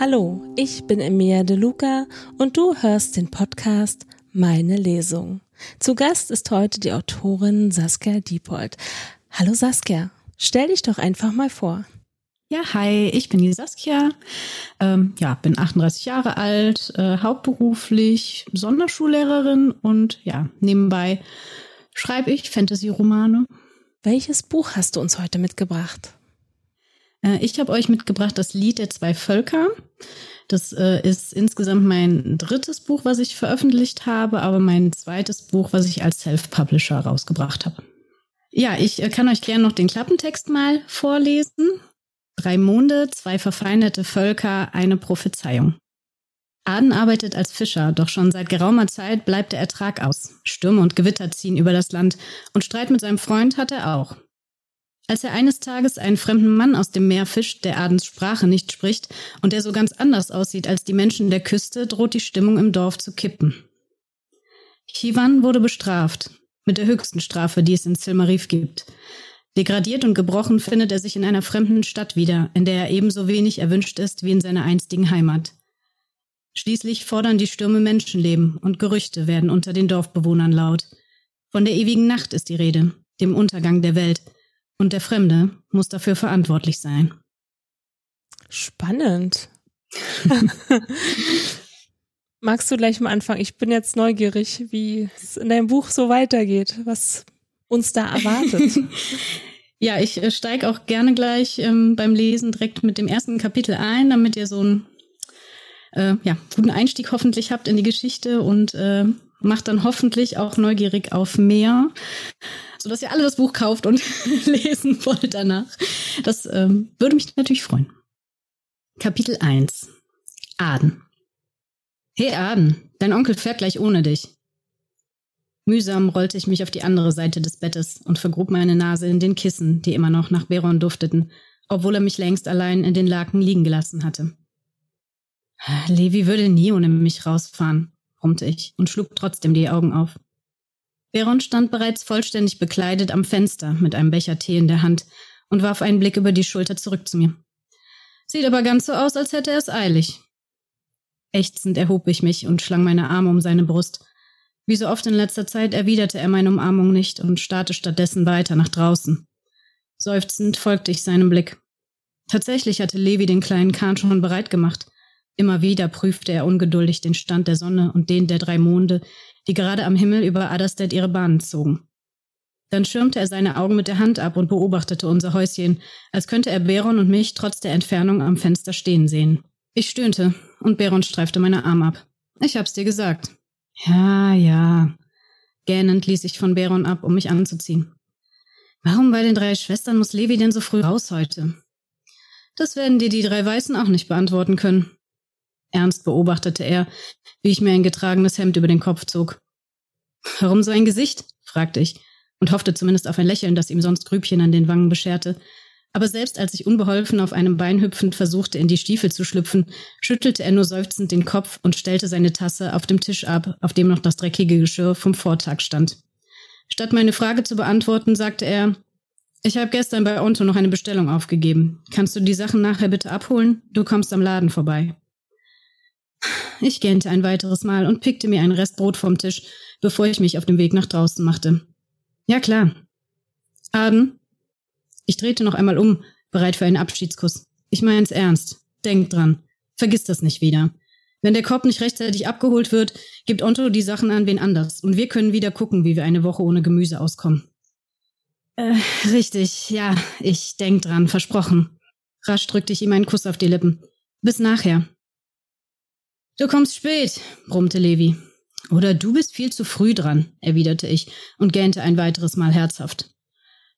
Hallo, ich bin Emilia De Luca und du hörst den Podcast Meine Lesung. Zu Gast ist heute die Autorin Saskia Diepold. Hallo Saskia, stell dich doch einfach mal vor. Ja, hi, ich bin die Saskia. Ähm, ja, bin 38 Jahre alt, äh, hauptberuflich Sonderschullehrerin und ja, nebenbei schreibe ich Fantasy-Romane. Welches Buch hast du uns heute mitgebracht? Äh, ich habe euch mitgebracht das Lied der zwei Völker. Das äh, ist insgesamt mein drittes Buch, was ich veröffentlicht habe, aber mein zweites Buch, was ich als Self-Publisher rausgebracht habe. Ja, ich äh, kann euch gerne noch den Klappentext mal vorlesen. Drei Monde, zwei verfeindete Völker, eine Prophezeiung. Aden arbeitet als Fischer, doch schon seit geraumer Zeit bleibt der Ertrag aus. Stürme und Gewitter ziehen über das Land und Streit mit seinem Freund hat er auch. Als er eines Tages einen fremden Mann aus dem Meer fischt, der Adens Sprache nicht spricht und der so ganz anders aussieht als die Menschen der Küste, droht die Stimmung im Dorf zu kippen. Chivan wurde bestraft, mit der höchsten Strafe, die es in Silmarif gibt. Degradiert und gebrochen findet er sich in einer fremden Stadt wieder, in der er ebenso wenig erwünscht ist wie in seiner einstigen Heimat. Schließlich fordern die Stürme Menschenleben und Gerüchte werden unter den Dorfbewohnern laut. Von der ewigen Nacht ist die Rede, dem Untergang der Welt, und der Fremde muss dafür verantwortlich sein. Spannend. Magst du gleich mal anfangen? Ich bin jetzt neugierig, wie es in deinem Buch so weitergeht, was uns da erwartet. ja, ich äh, steige auch gerne gleich ähm, beim Lesen direkt mit dem ersten Kapitel ein, damit ihr so einen äh, ja, guten Einstieg hoffentlich habt in die Geschichte und äh, macht dann hoffentlich auch neugierig auf mehr, sodass ihr alle das Buch kauft und lesen wollt danach. Das ähm, würde mich natürlich freuen. Kapitel 1 Aden Hey Aden, dein Onkel fährt gleich ohne dich. Mühsam rollte ich mich auf die andere Seite des Bettes und vergrub meine Nase in den Kissen, die immer noch nach Beron dufteten, obwohl er mich längst allein in den Laken liegen gelassen hatte. Levi würde nie ohne mich rausfahren, brummte ich und schlug trotzdem die Augen auf. Beron stand bereits vollständig bekleidet am Fenster mit einem Becher Tee in der Hand und warf einen Blick über die Schulter zurück zu mir. Sieht aber ganz so aus, als hätte er es eilig. Ächzend erhob ich mich und schlang meine Arme um seine Brust. Wie so oft in letzter Zeit erwiderte er meine Umarmung nicht und starrte stattdessen weiter nach draußen. Seufzend folgte ich seinem Blick. Tatsächlich hatte Levi den kleinen Kahn schon bereit gemacht. Immer wieder prüfte er ungeduldig den Stand der Sonne und den der drei Monde, die gerade am Himmel über Aderstedt ihre Bahnen zogen. Dann schirmte er seine Augen mit der Hand ab und beobachtete unser Häuschen, als könnte er Beron und mich trotz der Entfernung am Fenster stehen sehen. Ich stöhnte und Beron streifte meine Arm ab. Ich hab's dir gesagt. Ja, ja. Gähnend ließ ich von Beron ab, um mich anzuziehen. Warum bei den drei Schwestern muss Levi denn so früh raus heute? Das werden dir die drei Weißen auch nicht beantworten können. Ernst beobachtete er, wie ich mir ein getragenes Hemd über den Kopf zog. Warum so ein Gesicht? fragte ich und hoffte zumindest auf ein Lächeln, das ihm sonst Grübchen an den Wangen bescherte, aber selbst als ich unbeholfen auf einem Bein hüpfend versuchte, in die Stiefel zu schlüpfen, schüttelte er nur seufzend den Kopf und stellte seine Tasse auf dem Tisch ab, auf dem noch das dreckige Geschirr vom Vortag stand. Statt meine Frage zu beantworten, sagte er, ich habe gestern bei Onto noch eine Bestellung aufgegeben. Kannst du die Sachen nachher bitte abholen? Du kommst am Laden vorbei. Ich gähnte ein weiteres Mal und pickte mir ein Rest Brot vom Tisch, bevor ich mich auf den Weg nach draußen machte. Ja klar. Aden, ich drehte noch einmal um, bereit für einen Abschiedskuss. Ich mein's ernst. Denk dran. Vergiss das nicht wieder. Wenn der Korb nicht rechtzeitig abgeholt wird, gibt Otto die Sachen an wen anders und wir können wieder gucken, wie wir eine Woche ohne Gemüse auskommen. Äh, richtig, ja, ich denk dran, versprochen. Rasch drückte ich ihm einen Kuss auf die Lippen. Bis nachher. Du kommst spät, brummte Levi. Oder du bist viel zu früh dran, erwiderte ich und gähnte ein weiteres Mal herzhaft.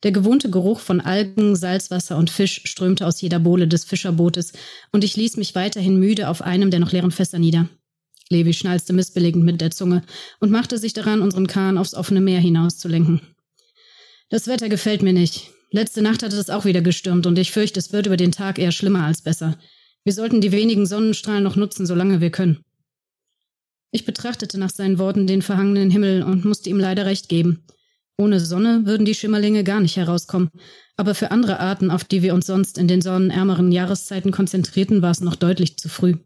Der gewohnte Geruch von Algen, Salzwasser und Fisch strömte aus jeder Bohle des Fischerbootes, und ich ließ mich weiterhin müde auf einem der noch leeren Fässer nieder. Levi schnalzte missbilligend mit der Zunge und machte sich daran, unseren Kahn aufs offene Meer hinauszulenken. Das Wetter gefällt mir nicht. Letzte Nacht hatte es auch wieder gestürmt, und ich fürchte, es wird über den Tag eher schlimmer als besser. Wir sollten die wenigen Sonnenstrahlen noch nutzen, solange wir können. Ich betrachtete nach seinen Worten den verhangenen Himmel und musste ihm leider recht geben. Ohne Sonne würden die Schimmerlinge gar nicht herauskommen, aber für andere Arten, auf die wir uns sonst in den sonnenärmeren Jahreszeiten konzentrierten, war es noch deutlich zu früh.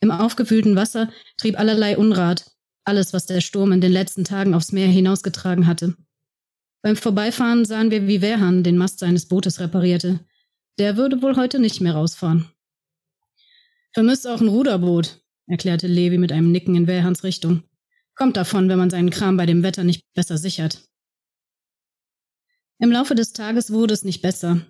Im aufgewühlten Wasser trieb allerlei Unrat, alles, was der Sturm in den letzten Tagen aufs Meer hinausgetragen hatte. Beim Vorbeifahren sahen wir, wie Wehrhahn den Mast seines Bootes reparierte. Der würde wohl heute nicht mehr rausfahren. Vermisst auch ein Ruderboot, erklärte Levi mit einem Nicken in Wehrhahns Richtung. Kommt davon, wenn man seinen Kram bei dem Wetter nicht besser sichert. Im Laufe des Tages wurde es nicht besser.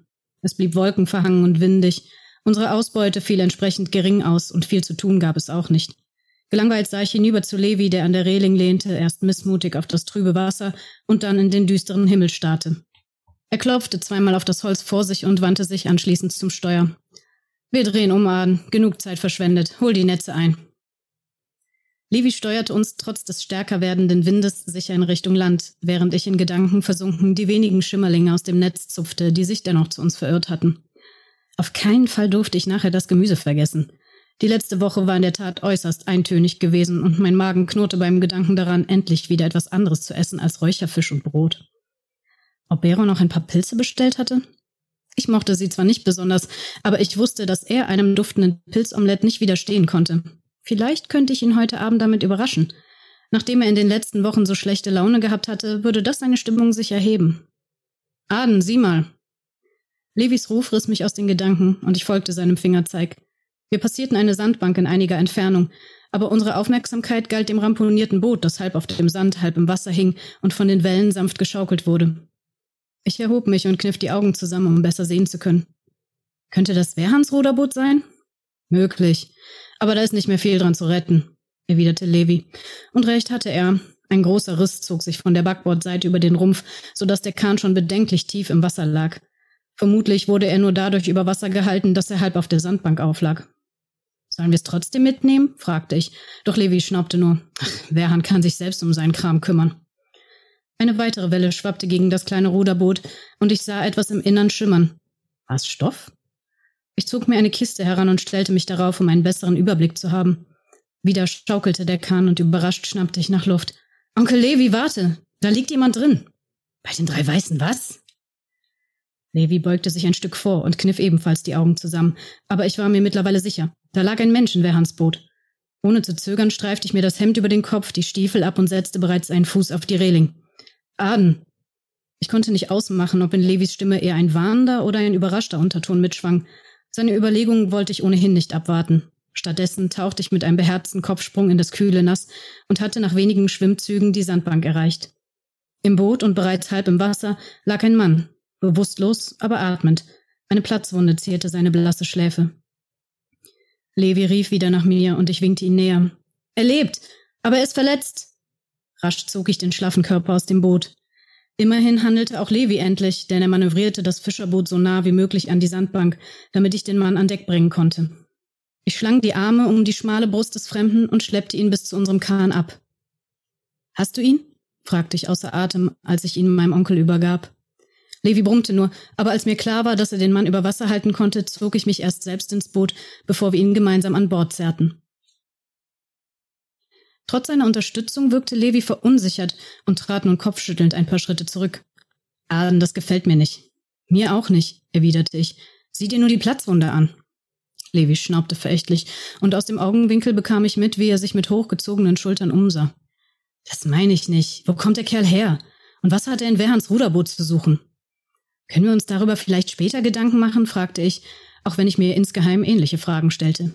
Es blieb wolkenverhangen und windig. Unsere Ausbeute fiel entsprechend gering aus und viel zu tun gab es auch nicht. Gelangweilt sah ich hinüber zu Levi, der an der Reling lehnte, erst missmutig auf das trübe Wasser und dann in den düsteren Himmel starrte. Er klopfte zweimal auf das Holz vor sich und wandte sich anschließend zum Steuer. Wir drehen um, Aden. Genug Zeit verschwendet. Hol die Netze ein. Levi steuerte uns trotz des stärker werdenden Windes sicher in Richtung Land, während ich in Gedanken versunken die wenigen Schimmerlinge aus dem Netz zupfte, die sich dennoch zu uns verirrt hatten. Auf keinen Fall durfte ich nachher das Gemüse vergessen. Die letzte Woche war in der Tat äußerst eintönig gewesen und mein Magen knurrte beim Gedanken daran, endlich wieder etwas anderes zu essen als Räucherfisch und Brot. Ob Bero noch ein paar Pilze bestellt hatte? Ich mochte sie zwar nicht besonders, aber ich wusste, dass er einem duftenden Pilzomelett nicht widerstehen konnte. Vielleicht könnte ich ihn heute Abend damit überraschen. Nachdem er in den letzten Wochen so schlechte Laune gehabt hatte, würde das seine Stimmung sich erheben. Aden, sieh mal. Levis Ruf riss mich aus den Gedanken und ich folgte seinem Fingerzeig. Wir passierten eine Sandbank in einiger Entfernung, aber unsere Aufmerksamkeit galt dem ramponierten Boot, das halb auf dem Sand, halb im Wasser hing und von den Wellen sanft geschaukelt wurde. Ich erhob mich und kniff die Augen zusammen, um besser sehen zu können. Könnte das Wehrhans Ruderboot sein? Möglich. Aber da ist nicht mehr viel dran zu retten, erwiderte Levi. Und recht hatte er. Ein großer Riss zog sich von der Backbordseite über den Rumpf, so dass der Kahn schon bedenklich tief im Wasser lag. Vermutlich wurde er nur dadurch über Wasser gehalten, dass er halb auf der Sandbank auflag. Sollen wir es trotzdem mitnehmen? fragte ich. Doch Levi schnaubte nur. Ach, Werhan kann sich selbst um seinen Kram kümmern. Eine weitere Welle schwappte gegen das kleine Ruderboot, und ich sah etwas im Innern schimmern. Was Stoff? Ich zog mir eine Kiste heran und stellte mich darauf, um einen besseren Überblick zu haben. Wieder schaukelte der Kahn und überrascht schnappte ich nach Luft. Onkel Levi, warte! Da liegt jemand drin. Bei den drei Weißen was? Levi beugte sich ein Stück vor und kniff ebenfalls die Augen zusammen, aber ich war mir mittlerweile sicher. Da lag ein Mensch in Werhans Boot. Ohne zu zögern streifte ich mir das Hemd über den Kopf, die Stiefel ab und setzte bereits einen Fuß auf die Reling. Aden. Ich konnte nicht ausmachen, ob in Levis Stimme eher ein warnender oder ein überraschter Unterton mitschwang. Seine Überlegungen wollte ich ohnehin nicht abwarten. Stattdessen tauchte ich mit einem beherzten Kopfsprung in das kühle Nass und hatte nach wenigen Schwimmzügen die Sandbank erreicht. Im Boot und bereits halb im Wasser lag ein Mann, bewusstlos, aber atmend. Eine Platzwunde zierte seine blasse Schläfe. Levi rief wieder nach mir und ich winkte ihn näher. Er lebt, aber er ist verletzt. Rasch zog ich den schlaffen Körper aus dem Boot. Immerhin handelte auch Levi endlich, denn er manövrierte das Fischerboot so nah wie möglich an die Sandbank, damit ich den Mann an Deck bringen konnte. Ich schlang die Arme um die schmale Brust des Fremden und schleppte ihn bis zu unserem Kahn ab. Hast du ihn? fragte ich außer Atem, als ich ihn meinem Onkel übergab. Levi brummte nur, aber als mir klar war, dass er den Mann über Wasser halten konnte, zog ich mich erst selbst ins Boot, bevor wir ihn gemeinsam an Bord zerrten. Trotz seiner Unterstützung wirkte Levi verunsichert und trat nun kopfschüttelnd ein paar Schritte zurück. Aden, das gefällt mir nicht. Mir auch nicht, erwiderte ich. Sieh dir nur die Platzwunde an. Levi schnaubte verächtlich, und aus dem Augenwinkel bekam ich mit, wie er sich mit hochgezogenen Schultern umsah. Das meine ich nicht. Wo kommt der Kerl her? Und was hat er in Werhans Ruderboot zu suchen? Können wir uns darüber vielleicht später Gedanken machen? fragte ich, auch wenn ich mir insgeheim ähnliche Fragen stellte.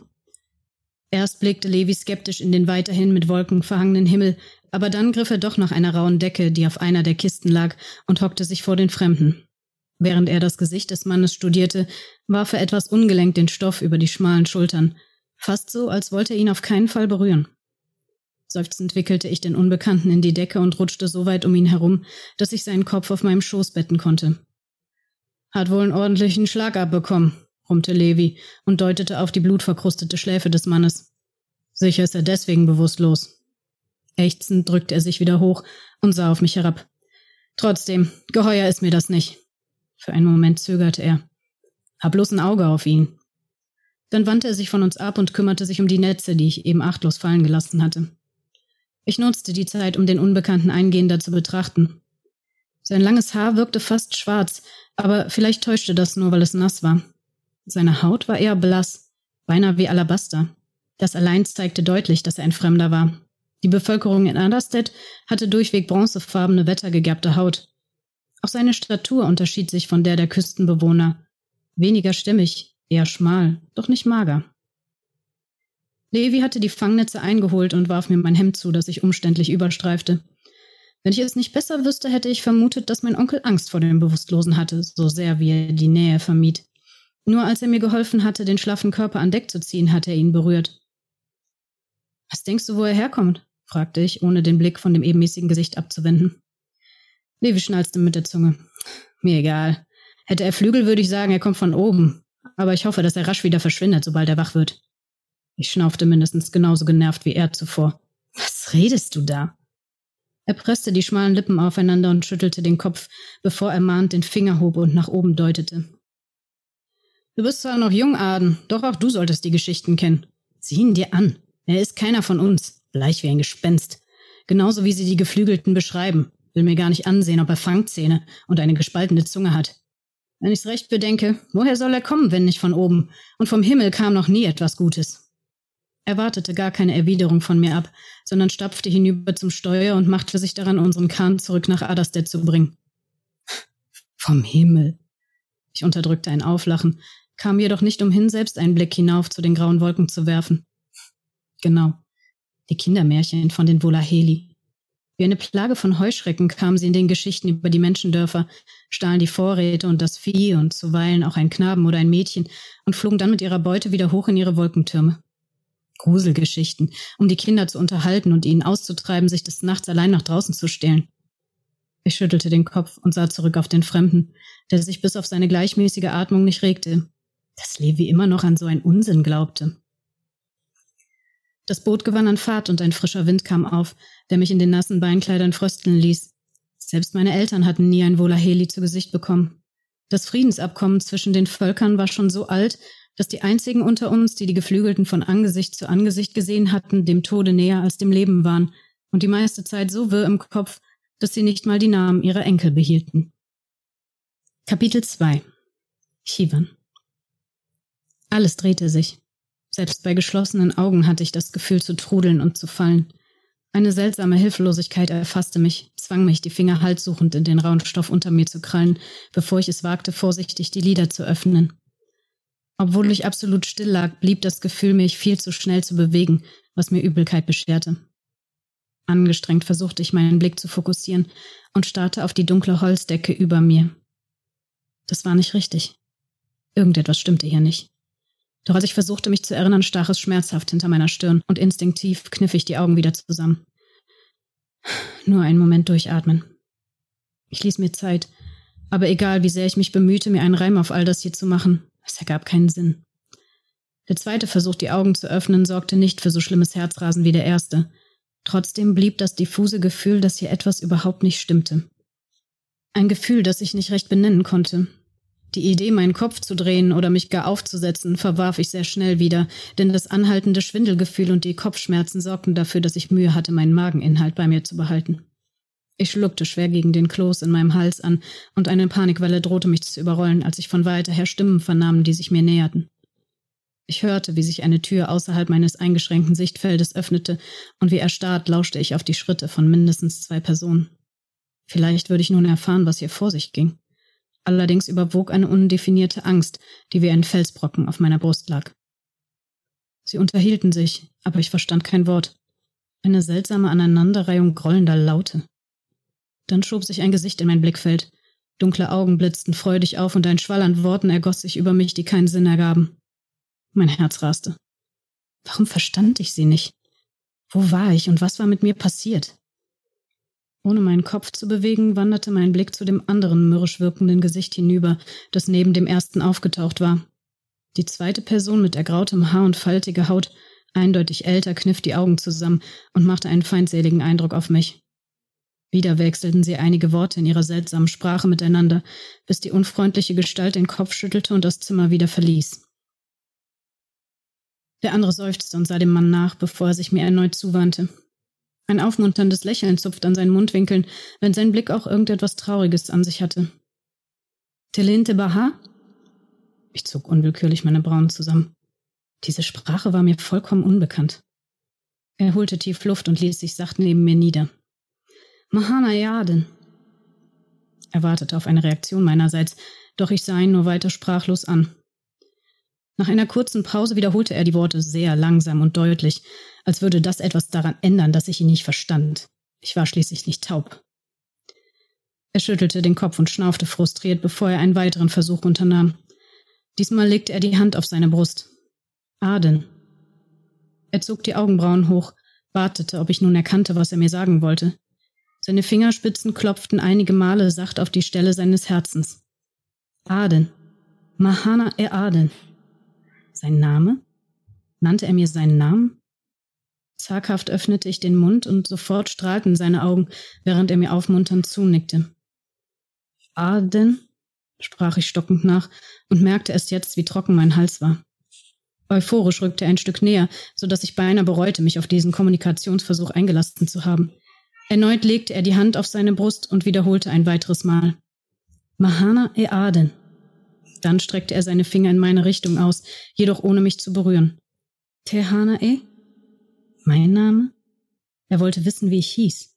Erst blickte Levi skeptisch in den weiterhin mit Wolken verhangenen Himmel, aber dann griff er doch nach einer rauen Decke, die auf einer der Kisten lag, und hockte sich vor den Fremden. Während er das Gesicht des Mannes studierte, warf er etwas ungelenkt den Stoff über die schmalen Schultern, fast so, als wollte er ihn auf keinen Fall berühren. Seufzend wickelte ich den Unbekannten in die Decke und rutschte so weit um ihn herum, dass ich seinen Kopf auf meinem Schoß betten konnte. Hat wohl einen ordentlichen Schlag abbekommen, brummte Levi und deutete auf die blutverkrustete Schläfe des Mannes. Sicher ist er deswegen bewusstlos. Ächzend drückte er sich wieder hoch und sah auf mich herab. Trotzdem, geheuer ist mir das nicht. Für einen Moment zögerte er. Hab bloß ein Auge auf ihn. Dann wandte er sich von uns ab und kümmerte sich um die Netze, die ich eben achtlos fallen gelassen hatte. Ich nutzte die Zeit, um den Unbekannten eingehender zu betrachten. Sein langes Haar wirkte fast schwarz, aber vielleicht täuschte das nur, weil es nass war. Seine Haut war eher blass, beinahe wie Alabaster. Das allein zeigte deutlich, dass er ein Fremder war. Die Bevölkerung in Aderstedt hatte durchweg bronzefarbene, wettergegerbte Haut. Auch seine Statur unterschied sich von der der Küstenbewohner. Weniger stämmig, eher schmal, doch nicht mager. Levi hatte die Fangnetze eingeholt und warf mir mein Hemd zu, das ich umständlich überstreifte. Wenn ich es nicht besser wüsste, hätte ich vermutet, dass mein Onkel Angst vor dem Bewusstlosen hatte, so sehr wie er die Nähe vermied. Nur als er mir geholfen hatte, den schlaffen Körper an Deck zu ziehen, hatte er ihn berührt. Was denkst du, wo er herkommt? fragte ich, ohne den Blick von dem ebenmäßigen Gesicht abzuwenden. Levi schnalzte mit der Zunge. Mir egal. Hätte er Flügel, würde ich sagen, er kommt von oben. Aber ich hoffe, dass er rasch wieder verschwindet, sobald er wach wird. Ich schnaufte mindestens genauso genervt wie er zuvor. Was redest du da? Er presste die schmalen Lippen aufeinander und schüttelte den Kopf, bevor er mahnt den Finger hob und nach oben deutete. Du bist zwar noch jung, Aden, doch auch du solltest die Geschichten kennen. Sieh ihn dir an. Er ist keiner von uns bleich wie ein Gespenst. Genauso wie sie die Geflügelten beschreiben. Will mir gar nicht ansehen, ob er Fangzähne und eine gespaltene Zunge hat. Wenn ich's recht bedenke, woher soll er kommen, wenn nicht von oben? Und vom Himmel kam noch nie etwas Gutes. Er wartete gar keine Erwiderung von mir ab, sondern stapfte hinüber zum Steuer und machte sich daran, unseren Kahn zurück nach Aderstedt zu bringen. Vom Himmel. Ich unterdrückte ein Auflachen, kam jedoch nicht umhin, selbst einen Blick hinauf zu den grauen Wolken zu werfen. Genau die Kindermärchen von den Volaheli. Wie eine Plage von Heuschrecken kamen sie in den Geschichten über die Menschendörfer, stahlen die Vorräte und das Vieh und zuweilen auch ein Knaben oder ein Mädchen und flogen dann mit ihrer Beute wieder hoch in ihre Wolkentürme. Gruselgeschichten, um die Kinder zu unterhalten und ihnen auszutreiben, sich des Nachts allein nach draußen zu stehlen. Ich schüttelte den Kopf und sah zurück auf den Fremden, der sich bis auf seine gleichmäßige Atmung nicht regte, dass Levi immer noch an so einen Unsinn glaubte. Das Boot gewann an Fahrt und ein frischer Wind kam auf, der mich in den nassen Beinkleidern frösteln ließ. Selbst meine Eltern hatten nie ein Volaheli zu Gesicht bekommen. Das Friedensabkommen zwischen den Völkern war schon so alt, dass die einzigen unter uns, die die Geflügelten von Angesicht zu Angesicht gesehen hatten, dem Tode näher als dem Leben waren und die meiste Zeit so wirr im Kopf, dass sie nicht mal die Namen ihrer Enkel behielten. Kapitel 2 Chivan Alles drehte sich. Selbst bei geschlossenen Augen hatte ich das Gefühl zu trudeln und zu fallen. Eine seltsame Hilflosigkeit erfasste mich, zwang mich, die Finger halssuchend in den rauen Stoff unter mir zu krallen, bevor ich es wagte, vorsichtig die Lider zu öffnen. Obwohl ich absolut still lag, blieb das Gefühl, mich viel zu schnell zu bewegen, was mir Übelkeit bescherte. Angestrengt versuchte ich meinen Blick zu fokussieren und starrte auf die dunkle Holzdecke über mir. Das war nicht richtig. Irgendetwas stimmte hier nicht. Doch als ich versuchte, mich zu erinnern, stach es schmerzhaft hinter meiner Stirn und instinktiv kniff ich die Augen wieder zusammen. Nur einen Moment durchatmen. Ich ließ mir Zeit, aber egal wie sehr ich mich bemühte, mir einen Reim auf all das hier zu machen, es ergab keinen Sinn. Der zweite Versuch, die Augen zu öffnen, sorgte nicht für so schlimmes Herzrasen wie der erste. Trotzdem blieb das diffuse Gefühl, dass hier etwas überhaupt nicht stimmte. Ein Gefühl, das ich nicht recht benennen konnte, die Idee, meinen Kopf zu drehen oder mich gar aufzusetzen, verwarf ich sehr schnell wieder, denn das anhaltende Schwindelgefühl und die Kopfschmerzen sorgten dafür, dass ich Mühe hatte, meinen Mageninhalt bei mir zu behalten. Ich schluckte schwer gegen den Kloß in meinem Hals an, und eine Panikwelle drohte mich zu überrollen, als ich von weiter her Stimmen vernahm, die sich mir näherten. Ich hörte, wie sich eine Tür außerhalb meines eingeschränkten Sichtfeldes öffnete, und wie erstarrt lauschte ich auf die Schritte von mindestens zwei Personen. Vielleicht würde ich nun erfahren, was hier vor sich ging. Allerdings überwog eine undefinierte Angst, die wie ein Felsbrocken auf meiner Brust lag. Sie unterhielten sich, aber ich verstand kein Wort. Eine seltsame Aneinanderreihung grollender Laute. Dann schob sich ein Gesicht in mein Blickfeld. Dunkle Augen blitzten freudig auf und ein Schwall an Worten ergoss sich über mich, die keinen Sinn ergaben. Mein Herz raste. Warum verstand ich sie nicht? Wo war ich und was war mit mir passiert? Ohne meinen Kopf zu bewegen, wanderte mein Blick zu dem anderen mürrisch wirkenden Gesicht hinüber, das neben dem ersten aufgetaucht war. Die zweite Person mit ergrautem Haar und faltiger Haut, eindeutig älter, kniff die Augen zusammen und machte einen feindseligen Eindruck auf mich. Wieder wechselten sie einige Worte in ihrer seltsamen Sprache miteinander, bis die unfreundliche Gestalt den Kopf schüttelte und das Zimmer wieder verließ. Der andere seufzte und sah dem Mann nach, bevor er sich mir erneut zuwandte. Ein aufmunterndes Lächeln zupft an seinen Mundwinkeln, wenn sein Blick auch irgendetwas Trauriges an sich hatte. Telinte Baha? Ich zog unwillkürlich meine Brauen zusammen. Diese Sprache war mir vollkommen unbekannt. Er holte tief Luft und ließ sich sacht neben mir nieder. Mahana Yaden. Er wartete auf eine Reaktion meinerseits, doch ich sah ihn nur weiter sprachlos an. Nach einer kurzen Pause wiederholte er die Worte sehr langsam und deutlich, als würde das etwas daran ändern, dass ich ihn nicht verstand. Ich war schließlich nicht taub. Er schüttelte den Kopf und schnaufte frustriert, bevor er einen weiteren Versuch unternahm. Diesmal legte er die Hand auf seine Brust. Aden. Er zog die Augenbrauen hoch, wartete, ob ich nun erkannte, was er mir sagen wollte. Seine Fingerspitzen klopften einige Male sacht auf die Stelle seines Herzens. Aden. Mahana e Aden. Sein Name? Nannte er mir seinen Namen? Zaghaft öffnete ich den Mund und sofort strahlten seine Augen, während er mir aufmunternd zunickte. Aden? sprach ich stockend nach und merkte erst jetzt, wie trocken mein Hals war. Euphorisch rückte er ein Stück näher, so dass ich beinahe bereute, mich auf diesen Kommunikationsversuch eingelassen zu haben. Erneut legte er die Hand auf seine Brust und wiederholte ein weiteres Mal. Mahana e Aden. Dann streckte er seine Finger in meine Richtung aus, jedoch ohne mich zu berühren. Tehana e? Mein Name? Er wollte wissen, wie ich hieß.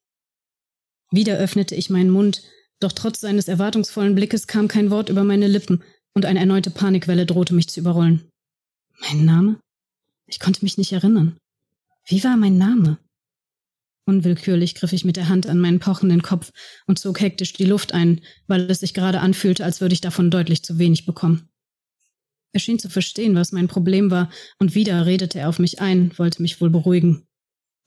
Wieder öffnete ich meinen Mund, doch trotz seines erwartungsvollen Blickes kam kein Wort über meine Lippen und eine erneute Panikwelle drohte mich zu überrollen. Mein Name? Ich konnte mich nicht erinnern. Wie war mein Name? Unwillkürlich griff ich mit der Hand an meinen pochenden Kopf und zog hektisch die Luft ein, weil es sich gerade anfühlte, als würde ich davon deutlich zu wenig bekommen. Er schien zu verstehen, was mein Problem war, und wieder redete er auf mich ein, wollte mich wohl beruhigen.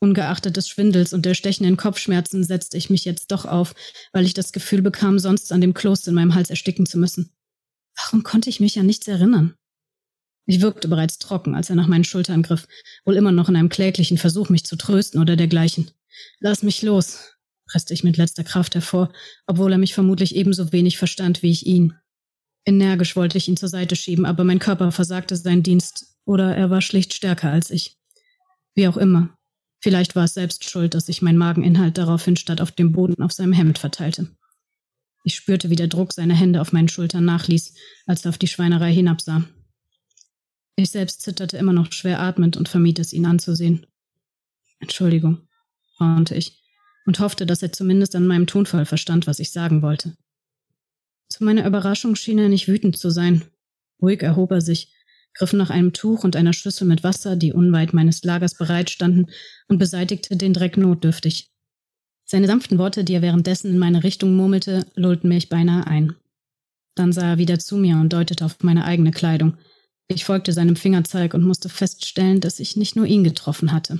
Ungeachtet des Schwindels und der stechenden Kopfschmerzen setzte ich mich jetzt doch auf, weil ich das Gefühl bekam, sonst an dem Kloß in meinem Hals ersticken zu müssen. Warum konnte ich mich an nichts erinnern? Ich wirkte bereits trocken, als er nach meinen Schultern griff, wohl immer noch in einem kläglichen Versuch, mich zu trösten oder dergleichen. Lass mich los, presste ich mit letzter Kraft hervor, obwohl er mich vermutlich ebenso wenig verstand wie ich ihn. Energisch wollte ich ihn zur Seite schieben, aber mein Körper versagte seinen Dienst, oder er war schlicht stärker als ich. Wie auch immer. Vielleicht war es selbst schuld, dass sich mein Mageninhalt daraufhin statt auf dem Boden auf seinem Hemd verteilte. Ich spürte, wie der Druck seiner Hände auf meinen Schultern nachließ, als er auf die Schweinerei hinabsah. Ich selbst zitterte immer noch schwer atmend und vermied es, ihn anzusehen. Entschuldigung, raunte ich und hoffte, dass er zumindest an meinem Tonfall verstand, was ich sagen wollte. Zu meiner Überraschung schien er nicht wütend zu sein. Ruhig erhob er sich, griff nach einem Tuch und einer Schüssel mit Wasser, die unweit meines Lagers bereit standen, und beseitigte den Dreck notdürftig. Seine sanften Worte, die er währenddessen in meine Richtung murmelte, lullten mich beinahe ein. Dann sah er wieder zu mir und deutete auf meine eigene Kleidung. Ich folgte seinem Fingerzeig und musste feststellen, dass ich nicht nur ihn getroffen hatte.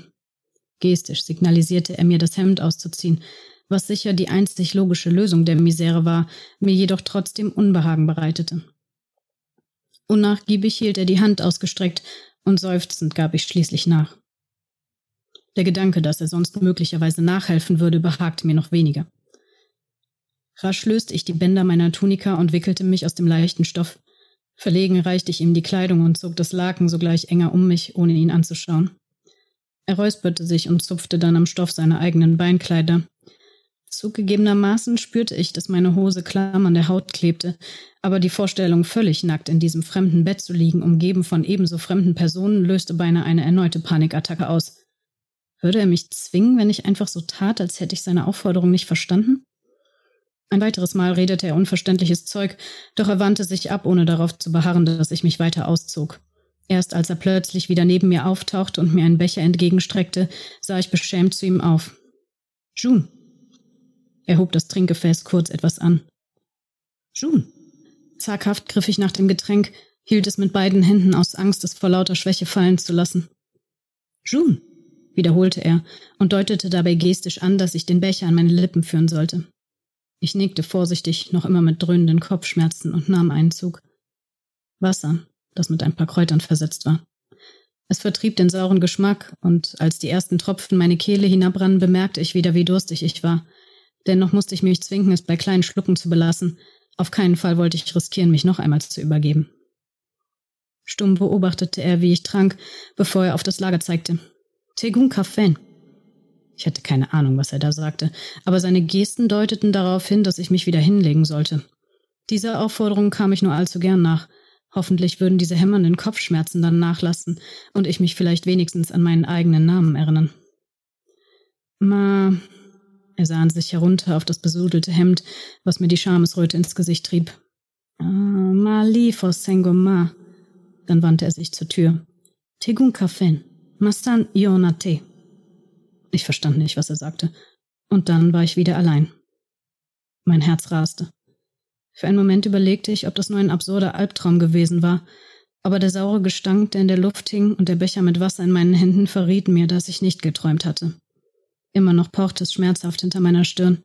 Gestisch signalisierte er mir, das Hemd auszuziehen, was sicher die einzig logische Lösung der Misere war, mir jedoch trotzdem Unbehagen bereitete. Unnachgiebig hielt er die Hand ausgestreckt, und seufzend gab ich schließlich nach. Der Gedanke, dass er sonst möglicherweise nachhelfen würde, behagte mir noch weniger. Rasch löste ich die Bänder meiner Tunika und wickelte mich aus dem leichten Stoff. Verlegen reichte ich ihm die Kleidung und zog das Laken sogleich enger um mich, ohne ihn anzuschauen. Er räusperte sich und zupfte dann am Stoff seiner eigenen Beinkleider. Zugegebenermaßen spürte ich, dass meine Hose klamm an der Haut klebte, aber die Vorstellung, völlig nackt in diesem fremden Bett zu liegen, umgeben von ebenso fremden Personen, löste beinahe eine erneute Panikattacke aus. Würde er mich zwingen, wenn ich einfach so tat, als hätte ich seine Aufforderung nicht verstanden? Ein weiteres Mal redete er unverständliches Zeug, doch er wandte sich ab, ohne darauf zu beharren, dass ich mich weiter auszog. Erst als er plötzlich wieder neben mir auftauchte und mir einen Becher entgegenstreckte, sah ich beschämt zu ihm auf. June. Er hob das Trinkgefäß kurz etwas an. June. Zaghaft griff ich nach dem Getränk, hielt es mit beiden Händen aus Angst, es vor lauter Schwäche fallen zu lassen. June, wiederholte er und deutete dabei gestisch an, dass ich den Becher an meine Lippen führen sollte. Ich nickte vorsichtig, noch immer mit dröhnenden Kopfschmerzen und nahm einen Zug. Wasser, das mit ein paar Kräutern versetzt war. Es vertrieb den sauren Geschmack, und als die ersten Tropfen meine Kehle hinabrannen, bemerkte ich wieder, wie durstig ich war. Dennoch musste ich mich zwingen, es bei kleinen Schlucken zu belassen. Auf keinen Fall wollte ich riskieren, mich noch einmal zu übergeben. Stumm beobachtete er, wie ich trank, bevor er auf das Lager zeigte. Tegun Kaffen. Ich hatte keine Ahnung, was er da sagte, aber seine Gesten deuteten darauf hin, dass ich mich wieder hinlegen sollte. Dieser Aufforderung kam ich nur allzu gern nach. Hoffentlich würden diese hämmernden Kopfschmerzen dann nachlassen und ich mich vielleicht wenigstens an meinen eigenen Namen erinnern. Ma, er sah an sich herunter auf das besudelte Hemd, was mir die Schamesröte ins Gesicht trieb. Ah, ma li ma. Dann wandte er sich zur Tür. Tegun kafen, mastan ionate. Ich verstand nicht, was er sagte. Und dann war ich wieder allein. Mein Herz raste. Für einen Moment überlegte ich, ob das nur ein absurder Albtraum gewesen war, aber der saure Gestank, der in der Luft hing, und der Becher mit Wasser in meinen Händen verrieten mir, dass ich nicht geträumt hatte. Immer noch pochte es schmerzhaft hinter meiner Stirn.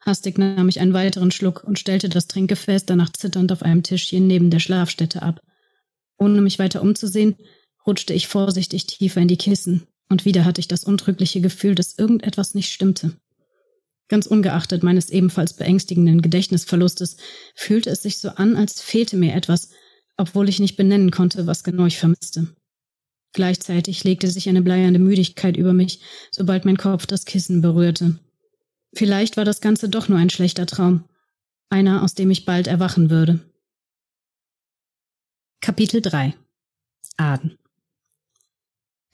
Hastig nahm ich einen weiteren Schluck und stellte das Trinkgefäß danach zitternd auf einem Tischchen neben der Schlafstätte ab. Ohne mich weiter umzusehen, rutschte ich vorsichtig tiefer in die Kissen, und wieder hatte ich das untrügliche Gefühl, dass irgendetwas nicht stimmte. Ganz ungeachtet meines ebenfalls beängstigenden Gedächtnisverlustes fühlte es sich so an, als fehlte mir etwas, obwohl ich nicht benennen konnte, was genau ich vermisste. Gleichzeitig legte sich eine bleiernde Müdigkeit über mich, sobald mein Kopf das Kissen berührte. Vielleicht war das Ganze doch nur ein schlechter Traum, einer, aus dem ich bald erwachen würde. Kapitel 3 Aden